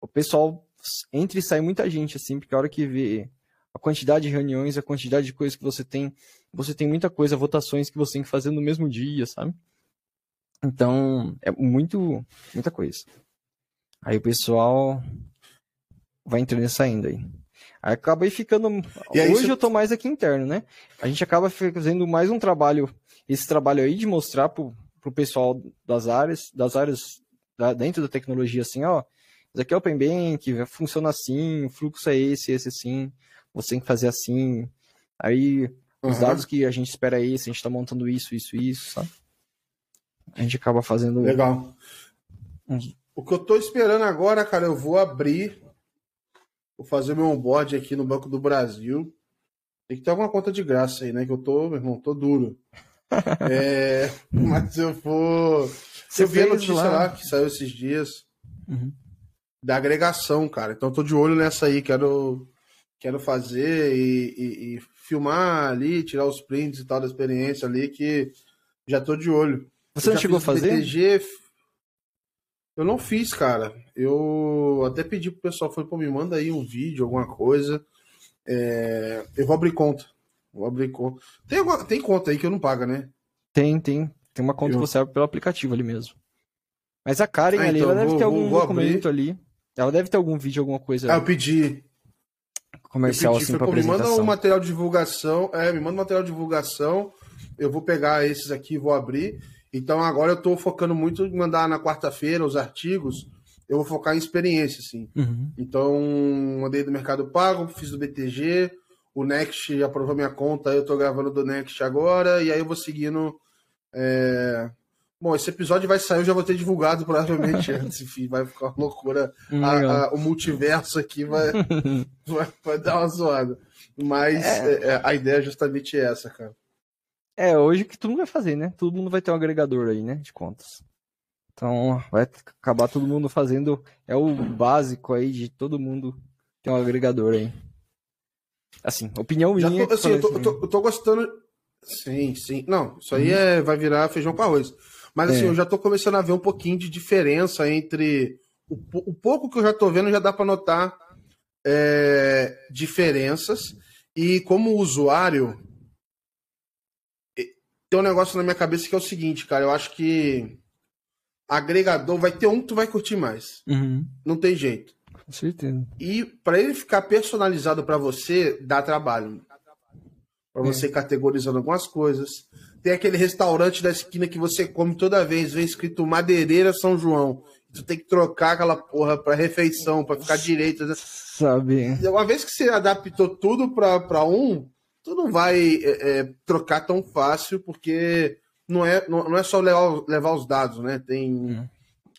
[SPEAKER 2] o pessoal entra e sai muita gente, assim, porque a hora que vê a quantidade de reuniões, a quantidade de coisas que você tem, você tem muita coisa, votações que você tem que fazer no mesmo dia, sabe? Então, é muito, muita coisa. Aí o pessoal vai entrando e saindo aí. Aí acabei ficando. Aí, Hoje você... eu tô mais aqui interno, né? A gente acaba fazendo mais um trabalho, esse trabalho aí de mostrar pro, pro pessoal das áreas, das áreas da, dentro da tecnologia, assim, ó. Isso aqui é Open Bank, funciona assim, o fluxo é esse, esse assim, você tem que fazer assim. Aí uhum. os dados que a gente espera é esse, a gente tá montando isso, isso, isso, sabe? A gente acaba fazendo.
[SPEAKER 1] Legal. O que eu tô esperando agora, cara, eu vou abrir Vou fazer meu onboard aqui no Banco do Brasil. Tem que ter alguma conta de graça aí, né? Que eu tô, meu irmão, tô duro. [LAUGHS] é, mas eu vou. Você eu vi a notícia lá. lá. que saiu esses dias uhum. da agregação, cara. Então eu tô de olho nessa aí. Quero, quero fazer e, e, e filmar ali, tirar os prints e tal da experiência ali, que já tô de olho.
[SPEAKER 2] Você não chegou a fazer?
[SPEAKER 1] BTG, eu não fiz, cara. Eu até pedi pro pessoal, falei, pô, me manda aí um vídeo, alguma coisa. É... Eu vou abrir conta. Vou abrir conta. Tem, alguma... tem conta aí que eu não paga, né?
[SPEAKER 2] Tem, tem. Tem uma conta eu... que você abre pelo aplicativo ali mesmo. Mas a Karen ah, ali, então, ela deve vou, ter algum vou documento abrir. ali. Ela deve ter algum vídeo, alguma coisa.
[SPEAKER 1] Ah, eu pedi.
[SPEAKER 2] Comercial eu pedi, assim pra pô, Me
[SPEAKER 1] manda um material de divulgação. É, me manda um material de divulgação. Eu vou pegar esses aqui e vou abrir. Então agora eu estou focando muito em mandar na quarta-feira os artigos. Eu vou focar em experiência, assim. Uhum. Então, mandei do Mercado Pago, fiz do BTG, o Next aprovou minha conta, eu estou gravando do Next agora, e aí eu vou seguindo. É... Bom, esse episódio vai sair, eu já vou ter divulgado provavelmente antes, [LAUGHS] enfim, vai ficar uma loucura. A, a, o multiverso aqui vai, [LAUGHS] vai, vai, dar uma zoada. Mas é. É, a ideia é justamente essa, cara.
[SPEAKER 2] É, hoje que todo mundo vai fazer, né? Todo mundo vai ter um agregador aí, né? De contas. Então, vai acabar todo mundo fazendo. É o básico aí de todo mundo ter um agregador aí. Assim, opinião minha.
[SPEAKER 1] Tô, assim, eu, tô, eu, tô, eu tô gostando. Sim, sim. Não, isso aí uhum. é, vai virar feijão com arroz. Mas assim, é. eu já tô começando a ver um pouquinho de diferença entre. O, o pouco que eu já tô vendo já dá para notar é, diferenças. E como usuário, tem um negócio na minha cabeça que é o seguinte, cara. Eu acho que agregador vai ter um que tu vai curtir mais. Uhum. Não tem jeito.
[SPEAKER 2] Com certeza.
[SPEAKER 1] E para ele ficar personalizado para você, dá trabalho. Para você é. categorizando algumas coisas. Tem aquele restaurante da esquina que você come toda vez, vem escrito Madeireira São João. Tu tem que trocar aquela porra pra refeição, para ficar direito. Né?
[SPEAKER 2] Sabe.
[SPEAKER 1] Uma vez que você adaptou tudo para um, tu não vai é, é, trocar tão fácil, porque não é, não, não é só levar, levar os dados, né? Tem hum.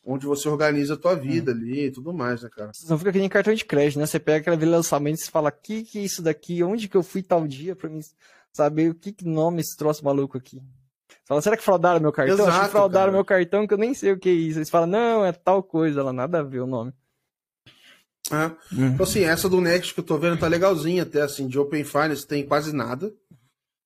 [SPEAKER 1] onde você organiza a tua vida hum. ali e tudo mais, né, cara?
[SPEAKER 2] Não fica aqui em cartão de crédito, né? Você pega aquele lançamento e fala, que que é isso daqui? Onde que eu fui tal dia pra mim saber o que, que nome esse troço maluco aqui? Você fala, será que fraudaram meu cartão? Exato, Acho que fraudaram cara. meu cartão que eu nem sei o que é isso. Eles falam, não, é tal coisa lá, nada a ver o nome.
[SPEAKER 1] É. Uhum. Então, assim, essa do Next que eu tô vendo tá legalzinha, até assim, de Open Finance tem quase nada.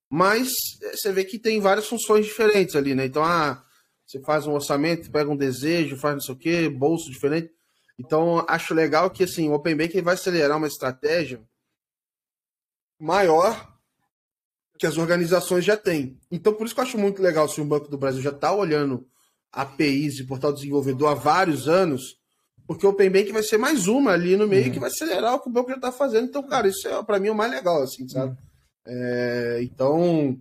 [SPEAKER 1] Mas é, você vê que tem várias funções diferentes ali, né? Então, ah, você faz um orçamento, pega um desejo, faz não sei o quê, bolso diferente. Então, acho legal que assim, o Open Banking vai acelerar uma estratégia maior que as organizações já têm. Então, por isso que eu acho muito legal se o Banco do Brasil já está olhando APIs de portal desenvolvedor há vários anos porque o Open Bank vai ser mais uma ali no meio uhum. que vai acelerar o que o banco já está fazendo. Então, cara, isso é para mim o mais legal, assim, sabe? Uhum. É, então,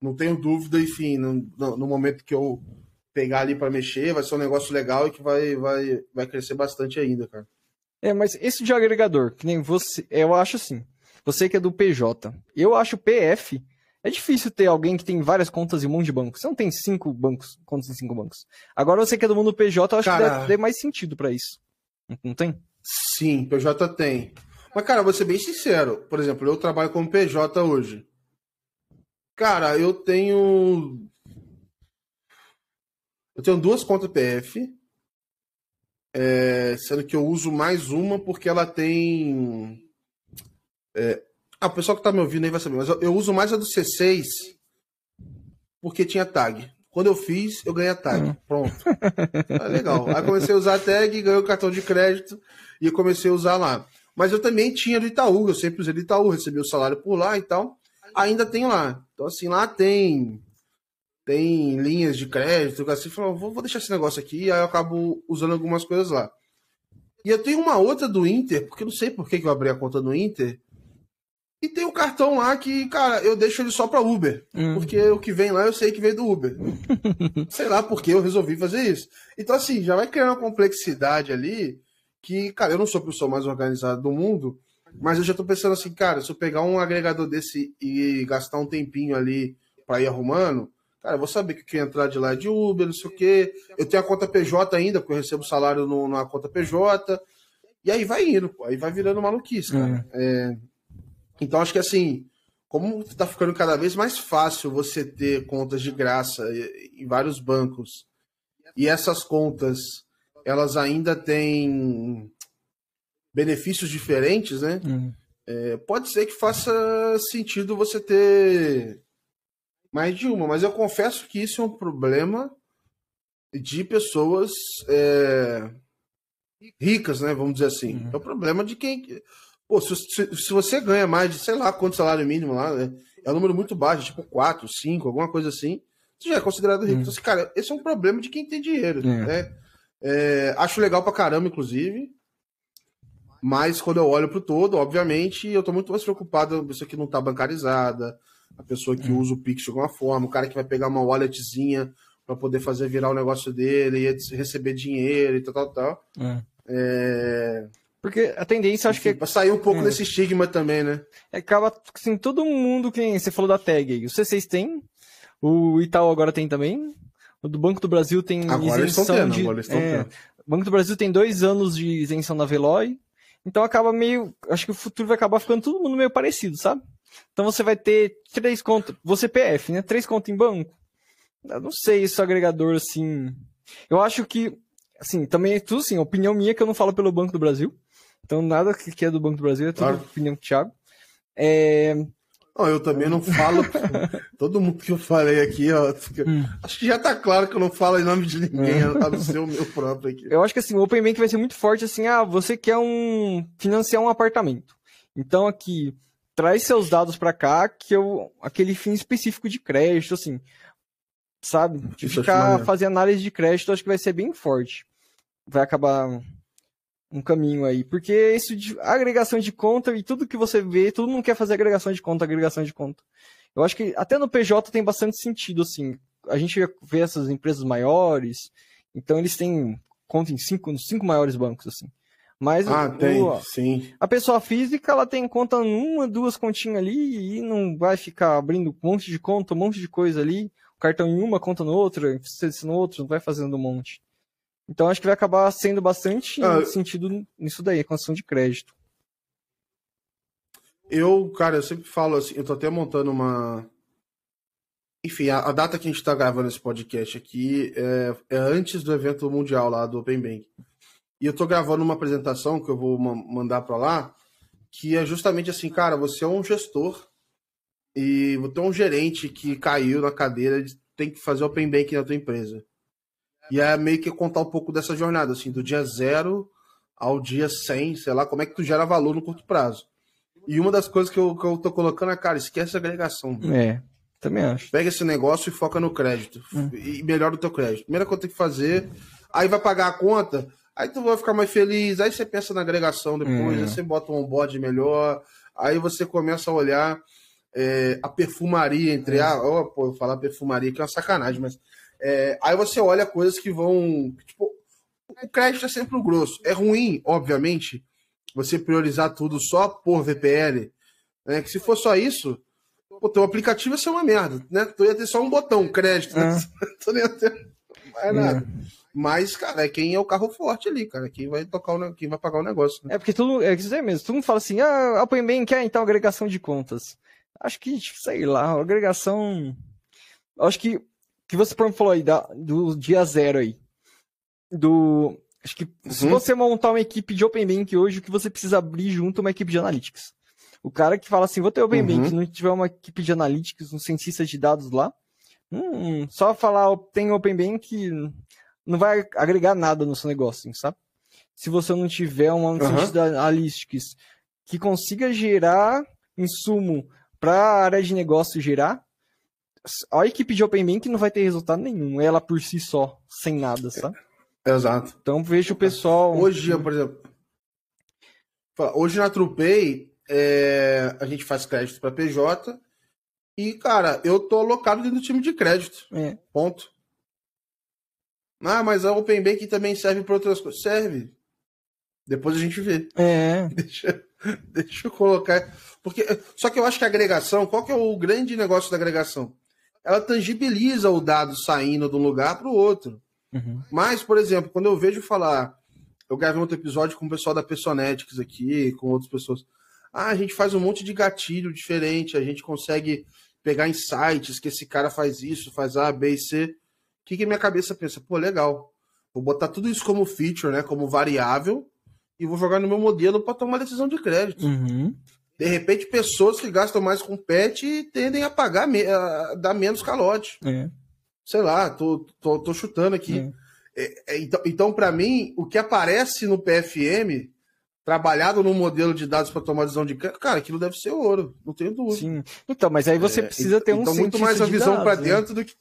[SPEAKER 1] não tenho dúvida, enfim, no, no momento que eu pegar ali para mexer, vai ser um negócio legal e que vai, vai, vai crescer bastante ainda, cara.
[SPEAKER 2] É, mas esse de agregador, que nem você, eu acho assim, você que é do PJ, eu acho PF, é difícil ter alguém que tem várias contas em um monte de bancos. Você não tem cinco bancos, contas em cinco bancos. Agora você que é do mundo PJ, eu acho cara, que deve mais sentido para isso. Não tem?
[SPEAKER 1] Sim, PJ tem. Mas, cara, vou ser bem sincero. Por exemplo, eu trabalho como PJ hoje. Cara, eu tenho. Eu tenho duas contas PF. É, sendo que eu uso mais uma porque ela tem. É, ah, o pessoal que tá me ouvindo aí vai saber, mas eu, eu uso mais a do C6 porque tinha tag. Quando eu fiz, eu ganhei a tag. Uhum. Pronto. É [LAUGHS] legal. Aí comecei a usar a tag, ganhei o cartão de crédito e eu comecei a usar lá. Mas eu também tinha do Itaú, eu sempre usei do Itaú, recebi o salário por lá e tal. Ainda tem lá. Então, assim, lá tem tem linhas de crédito, assim, falou, vou, vou deixar esse negócio aqui, aí eu acabo usando algumas coisas lá. E eu tenho uma outra do Inter, porque eu não sei por que, que eu abri a conta no Inter, E tem o cartão lá que, cara, eu deixo ele só para Uber. Hum. Porque o que vem lá eu sei que vem do Uber. [LAUGHS] sei lá porque eu resolvi fazer isso. Então, assim, já vai criando uma complexidade ali que, cara, eu não sou a pessoa mais organizada do mundo, mas eu já tô pensando assim, cara, se eu pegar um agregador desse e gastar um tempinho ali para ir arrumando, cara, eu vou saber que quem entrar de lá é de Uber, não sei o quê. Eu tenho a conta PJ ainda, porque eu recebo salário no, na conta PJ. E aí vai indo, pô, aí vai virando maluquice, cara. É. É, então acho que assim, como está ficando cada vez mais fácil você ter contas de graça em vários bancos e essas contas elas ainda têm benefícios diferentes, né? Uhum. É, pode ser que faça sentido você ter mais de uma, mas eu confesso que isso é um problema de pessoas é, ricas, né? Vamos dizer assim. Uhum. É o problema de quem Pô, se, se, se, você ganha mais de, sei lá, quanto salário mínimo lá, né? É um número muito baixo, tipo 4, 5, alguma coisa assim, você já é considerado rico. Hum. Então, assim, cara, esse é um problema de quem tem dinheiro, é. né? É, acho legal pra caramba, inclusive. Mas quando eu olho pro todo, obviamente, eu tô muito mais preocupado com a pessoa que não tá bancarizada, a pessoa que hum. usa o Pix de alguma forma, o cara que vai pegar uma walletzinha para poder fazer virar o negócio dele e receber dinheiro e tal, tal, tal. É. É...
[SPEAKER 2] Porque a tendência, acho Enfim, que.
[SPEAKER 1] Pra sair um pouco é. desse estigma também, né?
[SPEAKER 2] É, acaba, assim, todo mundo que. Você falou da tag aí. O C6 tem, o Itaú agora tem também. O do Banco do Brasil tem
[SPEAKER 1] agora isenção tendo, de. Agora é,
[SPEAKER 2] o Banco do Brasil tem dois anos de isenção na Veloy. Então acaba meio. Acho que o futuro vai acabar ficando todo mundo meio parecido, sabe? Então você vai ter três contas. Você PF, né? Três contas em banco. Eu não sei se o agregador, assim. Eu acho que. Assim, também é tudo assim, opinião minha que eu não falo pelo Banco do Brasil. Então, nada que é do Banco do Brasil, é tudo claro. opinião do Thiago. É...
[SPEAKER 1] Não, eu também não falo. [LAUGHS] todo mundo que eu falei aqui, ó, hum. acho que já tá claro que eu não falo em nome de ninguém, hum. a não ser o meu próprio aqui.
[SPEAKER 2] Eu acho que assim, o Open Bank vai ser muito forte assim, ah, você quer um financiar um apartamento. Então aqui, traz seus dados para cá, que eu aquele fim específico de crédito assim, sabe? De ficar fazer análise de crédito, acho que vai ser bem forte. Vai acabar um caminho aí. Porque isso de agregação de conta e tudo que você vê, todo mundo quer fazer agregação de conta, agregação de conta. Eu acho que até no PJ tem bastante sentido, assim. A gente vê essas empresas maiores, então eles têm conta em cinco, nos cinco maiores bancos, assim. Mas
[SPEAKER 1] ah, o, tem, o, sim.
[SPEAKER 2] a pessoa física, ela tem conta numa, duas continhas ali e não vai ficar abrindo um monte de conta, um monte de coisa ali. O cartão em uma, conta no outra, no outro, não vai fazendo um monte. Então acho que vai acabar sendo bastante ah, sentido nisso daí, a construção de crédito.
[SPEAKER 1] Eu, cara, eu sempre falo assim, eu tô até montando uma. Enfim, a, a data que a gente tá gravando esse podcast aqui é, é, antes do evento mundial lá do Open Bank. E eu tô gravando uma apresentação que eu vou ma mandar para lá, que é justamente assim, cara, você é um gestor e você é um gerente que caiu na cadeira de tem que fazer Open Bank na tua empresa. E é meio que contar um pouco dessa jornada, assim, do dia zero ao dia 100, sei lá, como é que tu gera valor no curto prazo. E uma das coisas que eu, que eu tô colocando é, cara, esquece a agregação.
[SPEAKER 2] É, também acho.
[SPEAKER 1] Pega esse negócio e foca no crédito. Hum. E melhora o teu crédito. Primeira coisa que tem que fazer, aí vai pagar a conta, aí tu vai ficar mais feliz, aí você pensa na agregação depois, é. aí você bota um onboard melhor, aí você começa a olhar é, a perfumaria entre. É. Ah, oh, pô, eu falar perfumaria que é uma sacanagem, mas é, aí você olha coisas que vão. Tipo, o crédito é sempre o grosso. É ruim, obviamente, você priorizar tudo só por VPL. Né? Que se for só isso, o teu aplicativo ia ser uma merda. Né? Tu ia ter só um botão, crédito. Né? [LAUGHS] tu não ia ter mais nada. É. Mas, cara, é quem é o carro forte ali, cara. Quem vai tocar o, quem vai pagar o negócio. Né?
[SPEAKER 2] É porque tudo. É isso aí mesmo. Todo mundo fala assim, ah, Open Bank é então agregação de contas. Acho que, tipo, sei lá, agregação. Acho que que você falou aí da, do dia zero aí. Do. Acho que uhum. se você montar uma equipe de Open Bank hoje, o que você precisa abrir junto é uma equipe de Analytics. O cara que fala assim, vou ter Open uhum. Bank, se não tiver uma equipe de Analytics, um cientista de dados lá, hum, só falar tem Open Bank não vai agregar nada no seu negócio, sabe? Se você não tiver uma uhum. cientista de Analytics que consiga gerar insumo para a área de negócio gerar, a equipe de Open Bank não vai ter resultado nenhum, ela por si só, sem nada, sabe?
[SPEAKER 1] É, exato.
[SPEAKER 2] Então vejo o pessoal.
[SPEAKER 1] Hoje, por exemplo, hoje na Trupei, é, a gente faz crédito para PJ. E, cara, eu tô alocado dentro do time de crédito. É. Ponto. Ah, mas a Open Bank também serve para outras coisas. Serve. Depois a gente vê.
[SPEAKER 2] É. [LAUGHS]
[SPEAKER 1] Deixa, deixa eu colocar. Porque, só que eu acho que a agregação, qual que é o grande negócio da agregação? Ela tangibiliza o dado saindo de um lugar para o outro. Uhum. Mas, por exemplo, quando eu vejo falar, eu gravei outro episódio com o pessoal da Personetics aqui, com outras pessoas. Ah, a gente faz um monte de gatilho diferente, a gente consegue pegar insights que esse cara faz isso, faz A, B e C. O que, que minha cabeça pensa? Pô, legal. Vou botar tudo isso como feature, né? Como variável, e vou jogar no meu modelo para tomar decisão de crédito.
[SPEAKER 2] Uhum.
[SPEAKER 1] De repente, pessoas que gastam mais com pet tendem a pagar, a dar menos calote.
[SPEAKER 2] É.
[SPEAKER 1] Sei lá, tô, tô, tô chutando aqui. É. É, é então, então para mim, o que aparece no PFM, trabalhado no modelo de dados para tomar decisão de crédito, cara, aquilo deve ser ouro, não tenho dúvida.
[SPEAKER 2] Sim. Então, mas aí você é, precisa ter um
[SPEAKER 1] Então, muito mais a visão para né? dentro do que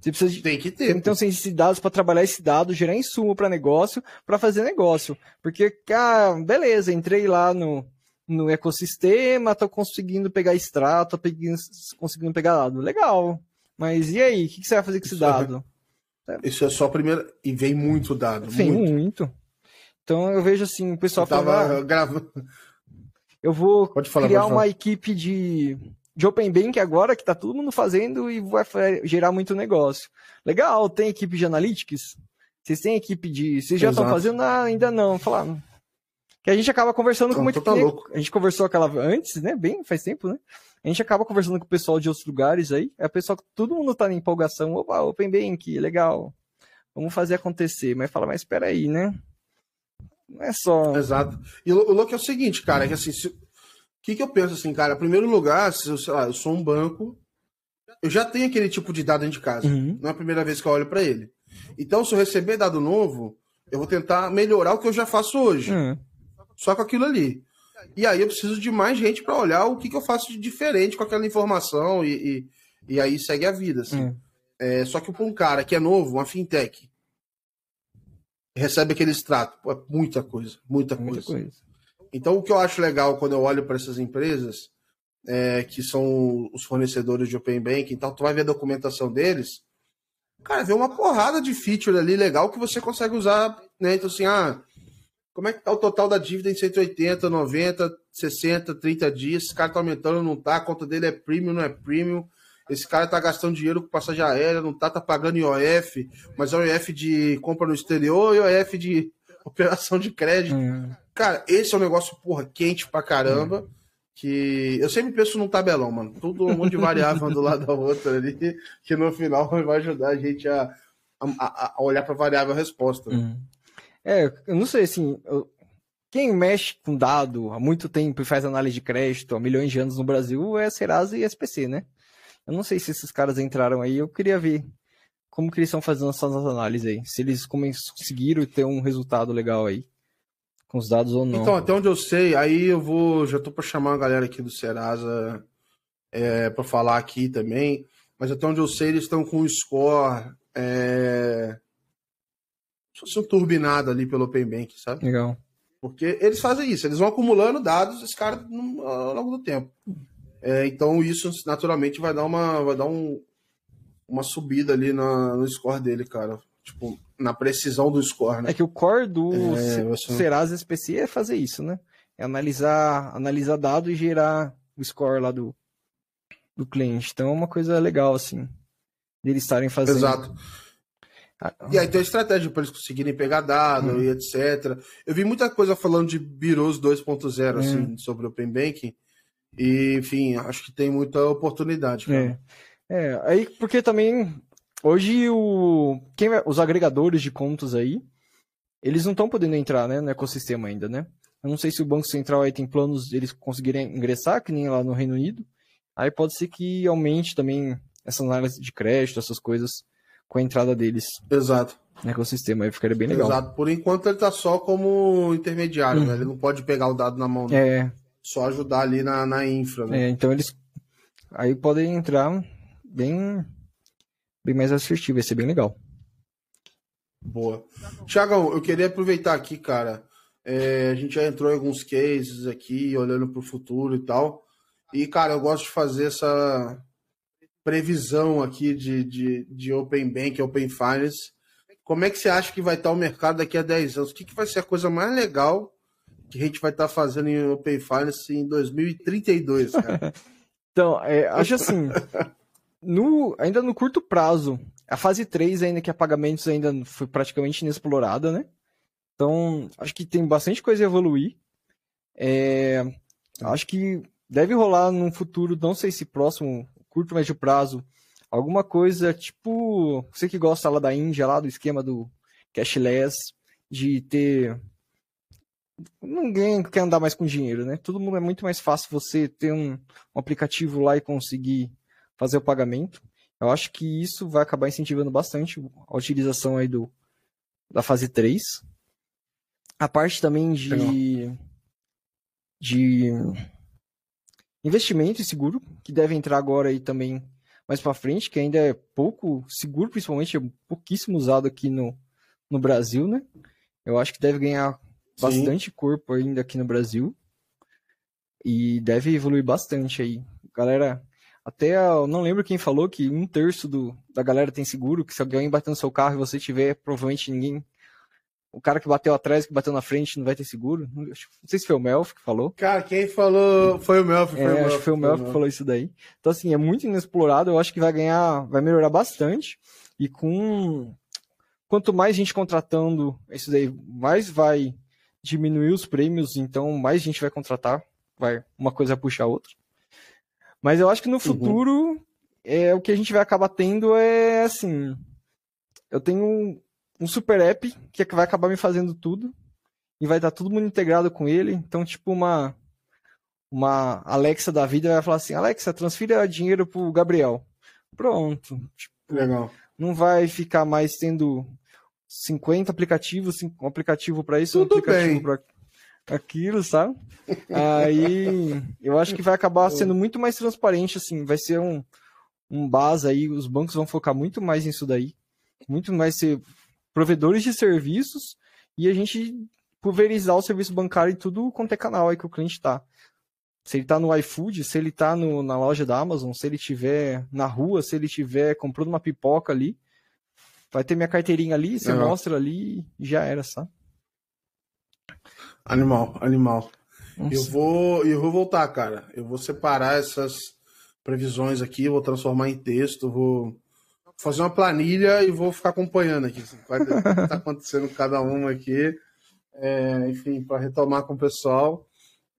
[SPEAKER 2] você precisa de, tem que ter. Tem que ter um cientista de dados para trabalhar esse dado, gerar insumo para negócio, para fazer negócio. Porque, cara, beleza, entrei lá no, no ecossistema, tô conseguindo pegar extrato, tô conseguindo pegar dado. Legal. Mas e aí? O que, você vai fazer com esse Isso é dado?
[SPEAKER 1] É, Isso é só a primeira. E vem muito dado.
[SPEAKER 2] Vem muito. muito. Então eu vejo assim, o pessoal fala. Ah, gravando. [LAUGHS] Eu vou falar, criar uma equipe de de Open Bank agora, que tá todo mundo fazendo e vai gerar muito negócio. Legal, tem equipe de analytics? Vocês têm equipe de. Vocês já estão fazendo? Ah, ainda não. Falar. Que a gente acaba conversando com muito.
[SPEAKER 1] Tá louco.
[SPEAKER 2] A gente conversou aquela antes, né? Bem, faz tempo, né? A gente acaba conversando com o pessoal de outros lugares aí. É o pessoal que todo mundo tá na empolgação. Opa, Open Bank, legal. Vamos fazer acontecer. Mas fala, mas espera aí, né? Não é só.
[SPEAKER 1] Exato. E o louco é o seguinte, cara, é que assim, se, que, que eu penso assim, cara? Em primeiro lugar, se eu, sei lá, eu sou um banco, eu já tenho aquele tipo de dado dentro de casa. Uhum. Não é a primeira vez que eu olho para ele. Então, se eu receber dado novo, eu vou tentar melhorar o que eu já faço hoje. Uhum. Só com aquilo ali. E aí eu preciso de mais gente para olhar o que, que eu faço de diferente com aquela informação e, e, e aí segue a vida. Assim. Uhum. É, só que para um cara que é novo, uma fintech, recebe aquele extrato, é muita coisa, muita, muita coisa. coisa. Então, o que eu acho legal quando eu olho para essas empresas, é, que são os fornecedores de Open Banking, então tu vai ver a documentação deles, cara, vê uma porrada de feature ali legal que você consegue usar, né? Então, assim, ah, como é que tá o total da dívida em 180, 90, 60, 30 dias? Esse cara tá aumentando, não tá? A conta dele é premium, não é premium? Esse cara tá gastando dinheiro com passagem aérea, não tá? Tá pagando IOF, mas é IOF de compra no exterior e IOF de [LAUGHS] operação de crédito. Hum. Cara, esse é um negócio, porra, quente pra caramba. Hum. Que eu sempre penso num tabelão, mano. Tudo um monte de variável do lado da outra ali, que no final vai ajudar a gente a, a, a olhar pra variável resposta.
[SPEAKER 2] Hum. É, eu não sei, assim, eu... quem mexe com dado há muito tempo e faz análise de crédito há milhões de anos no Brasil é Serasa e SPC, né? Eu não sei se esses caras entraram aí, eu queria ver como que eles estão fazendo essas análises aí. Se eles conseguiram ter um resultado legal aí. Com os dados ou não.
[SPEAKER 1] Então, até onde eu sei, aí eu vou. Já tô para chamar a galera aqui do Serasa é, para falar aqui também. Mas até onde eu sei, eles estão com o score. É, se fosse um turbinado ali pelo Open Bank, sabe?
[SPEAKER 2] Legal.
[SPEAKER 1] Porque eles fazem isso, eles vão acumulando dados, esse cara ao longo do tempo. É, então isso naturalmente vai dar uma, vai dar um, uma subida ali na, no score dele, cara. Tipo, na precisão do score, né?
[SPEAKER 2] É que o core do é. Serasa SPC é fazer isso, né? É analisar, analisar dado e gerar o score lá do, do cliente. Então é uma coisa legal, assim, deles estarem fazendo.
[SPEAKER 1] Exato. E aí tem a estratégia para eles conseguirem pegar dado hum. e etc. Eu vi muita coisa falando de Biros 2.0, hum. assim, sobre Open Banking. E, enfim, acho que tem muita oportunidade.
[SPEAKER 2] Cara. É. É, aí porque também hoje o quem os agregadores de contas aí, eles não estão podendo entrar, né, no ecossistema ainda, né? Eu não sei se o Banco Central aí tem planos eles conseguirem ingressar, que nem lá no Reino Unido. Aí pode ser que aumente também essa análise de crédito, essas coisas com a entrada deles.
[SPEAKER 1] Exato.
[SPEAKER 2] No ecossistema, aí ficaria bem legal. Exato.
[SPEAKER 1] Por enquanto ele tá só como intermediário, né? Ele não pode pegar o dado na mão.
[SPEAKER 2] Né? É.
[SPEAKER 1] Só ajudar ali na, na infra, né?
[SPEAKER 2] É, então eles aí podem entrar bem, bem mais assertivo, vai ser bem legal.
[SPEAKER 1] Boa. Tiagão, eu queria aproveitar aqui, cara, É, a gente já entrou em alguns cases aqui, olhando para o futuro e tal. E, cara, eu gosto de fazer essa previsão aqui de, de, de Open Bank, Open Finance. Como é que você acha que vai estar o mercado daqui a 10 anos? O que, que vai ser a coisa mais legal que a gente vai estar fazendo em Open Finance em 2032, cara? [LAUGHS]
[SPEAKER 2] então, é, acho assim, no, ainda no curto prazo, a fase 3 ainda que é pagamentos ainda foi praticamente inexplorada, né? Então, acho que tem bastante coisa a evoluir. É, acho que deve rolar num futuro, não sei se próximo, curto, médio prazo, alguma coisa tipo. Você que gosta lá da Índia, lá do esquema do cashless, de ter. Ninguém quer andar mais com dinheiro, né? Todo mundo é muito mais fácil você ter um, um aplicativo lá e conseguir fazer o pagamento. Eu acho que isso vai acabar incentivando bastante a utilização aí do, da fase 3. A parte também de, de investimento e seguro, que deve entrar agora aí também mais para frente, que ainda é pouco seguro, principalmente é pouquíssimo usado aqui no, no Brasil, né? Eu acho que deve ganhar bastante Sim. corpo ainda aqui no Brasil. E deve evoluir bastante aí. Galera, até eu não lembro quem falou que um terço do, da galera tem seguro, que se alguém bater no seu carro e você tiver, provavelmente ninguém o cara que bateu atrás, que bateu na frente, não vai ter seguro. Não sei se foi o Melf que falou.
[SPEAKER 1] Cara, quem falou foi o Melf. Foi
[SPEAKER 2] é,
[SPEAKER 1] o Melf,
[SPEAKER 2] acho que foi o Melf que falou isso daí. Então, assim, é muito inexplorado. Eu acho que vai ganhar, vai melhorar bastante. E com. Quanto mais gente contratando isso daí, mais vai diminuir os prêmios. Então, mais gente vai contratar. Vai, uma coisa puxa a outra. Mas eu acho que no futuro, uhum. é, o que a gente vai acabar tendo é assim. Eu tenho um super app que vai acabar me fazendo tudo e vai estar tudo mundo integrado com ele. Então, tipo, uma uma Alexa da vida vai falar assim: Alexa, transfira dinheiro pro Gabriel. Pronto.
[SPEAKER 1] Tipo, Legal.
[SPEAKER 2] Não vai ficar mais tendo 50 aplicativos, um aplicativo para isso,
[SPEAKER 1] Tudo
[SPEAKER 2] um aplicativo
[SPEAKER 1] para
[SPEAKER 2] aquilo, sabe? Aí eu acho que vai acabar [LAUGHS] sendo muito mais transparente, assim, vai ser um, um base aí, os bancos vão focar muito mais nisso daí, muito mais ser provedores de serviços e a gente pulverizar o serviço bancário em tudo quanto é canal aí que o cliente está. Se ele está no iFood, se ele está na loja da Amazon, se ele estiver na rua, se ele estiver comprando uma pipoca ali, vai ter minha carteirinha ali, você uhum. mostra ali e já era, sabe?
[SPEAKER 1] Animal, animal. Nossa. Eu vou, eu vou voltar, cara. Eu vou separar essas previsões aqui, vou transformar em texto, vou fazer uma planilha e vou ficar acompanhando aqui o que está acontecendo com cada uma aqui. É, enfim, para retomar com o pessoal.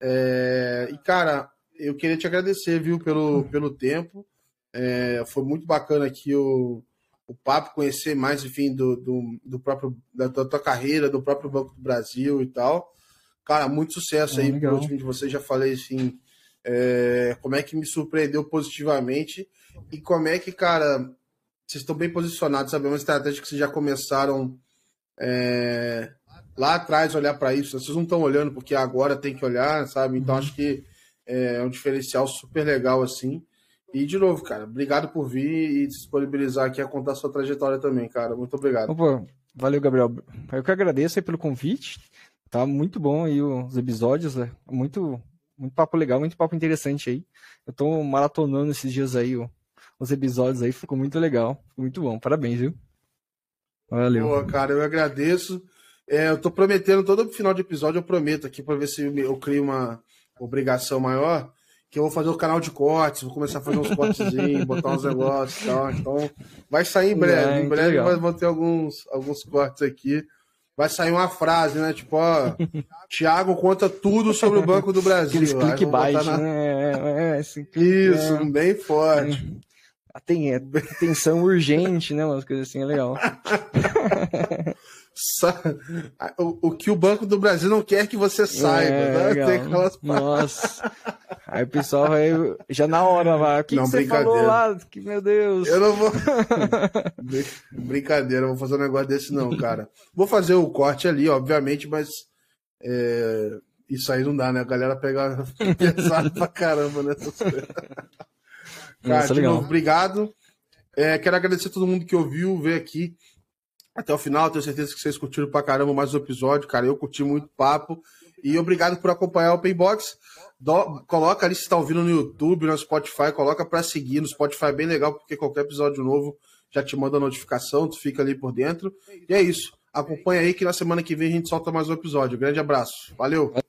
[SPEAKER 1] É, e, cara, eu queria te agradecer, viu, pelo, pelo tempo. É, foi muito bacana aqui o, o papo, conhecer mais, enfim, do, do, do próprio, da, da, tua carreira, do próprio Banco do Brasil e tal. Cara, muito sucesso aí por último de você. Já falei, assim, é, como é que me surpreendeu positivamente e como é que, cara, vocês estão bem posicionados, sabe? É uma estratégia que vocês já começaram é, lá atrás olhar para isso. Vocês não estão olhando porque agora tem que olhar, sabe? Então uhum. acho que é um diferencial super legal assim. E de novo, cara, obrigado por vir e disponibilizar aqui a contar a sua trajetória também, cara. Muito obrigado.
[SPEAKER 2] Opa, valeu, Gabriel. Eu que agradeço aí pelo convite. Tá muito bom aí os episódios, né? muito muito papo legal, muito papo interessante aí. Eu tô maratonando esses dias aí ó os episódios aí, ficou muito legal. Ficou muito bom. Parabéns, viu?
[SPEAKER 1] Valeu. Boa, cara, eu agradeço. É, eu tô prometendo, todo final de episódio eu prometo aqui para ver se eu crio uma obrigação maior, que eu vou fazer o canal de cortes, vou começar a fazer uns cortezinhos, [LAUGHS] botar uns negócios e tal. Então, vai sair em breve. É, em breve vai, vão ter alguns, alguns cortes aqui. Vai sair uma frase, né? Tipo, ó, [LAUGHS] Thiago conta tudo sobre o Banco do Brasil.
[SPEAKER 2] Aqueles clickbait, na... né? É,
[SPEAKER 1] é, Isso, é. bem forte. [LAUGHS]
[SPEAKER 2] Tem atenção urgente, né? Umas coisas assim, é legal. [LAUGHS]
[SPEAKER 1] o, o, que o Banco do Brasil não quer que você saiba, é, né? Tem
[SPEAKER 2] aquelas... Nossa. Aí o pessoal vai já na hora vai. O que, não, que você falou lá? Que, meu Deus.
[SPEAKER 1] Eu não vou. [LAUGHS] brincadeira, não vou fazer um negócio desse, não, cara. Vou fazer o corte ali, obviamente, mas. É... Isso aí não dá, né? A galera pega [LAUGHS] pesado pra caramba nessas coisas. Cara, de novo, obrigado. É, quero agradecer a todo mundo que ouviu, veio aqui. até o final. Tenho certeza que vocês curtiram pra caramba mais o episódio, cara. Eu curti muito papo. E obrigado por acompanhar o Open Box. Do, coloca ali se está ouvindo no YouTube, no Spotify, coloca para seguir. No Spotify é bem legal, porque qualquer episódio novo já te manda notificação, tu fica ali por dentro. E é isso. Acompanha aí que na semana que vem a gente solta mais um episódio. Grande abraço. Valeu!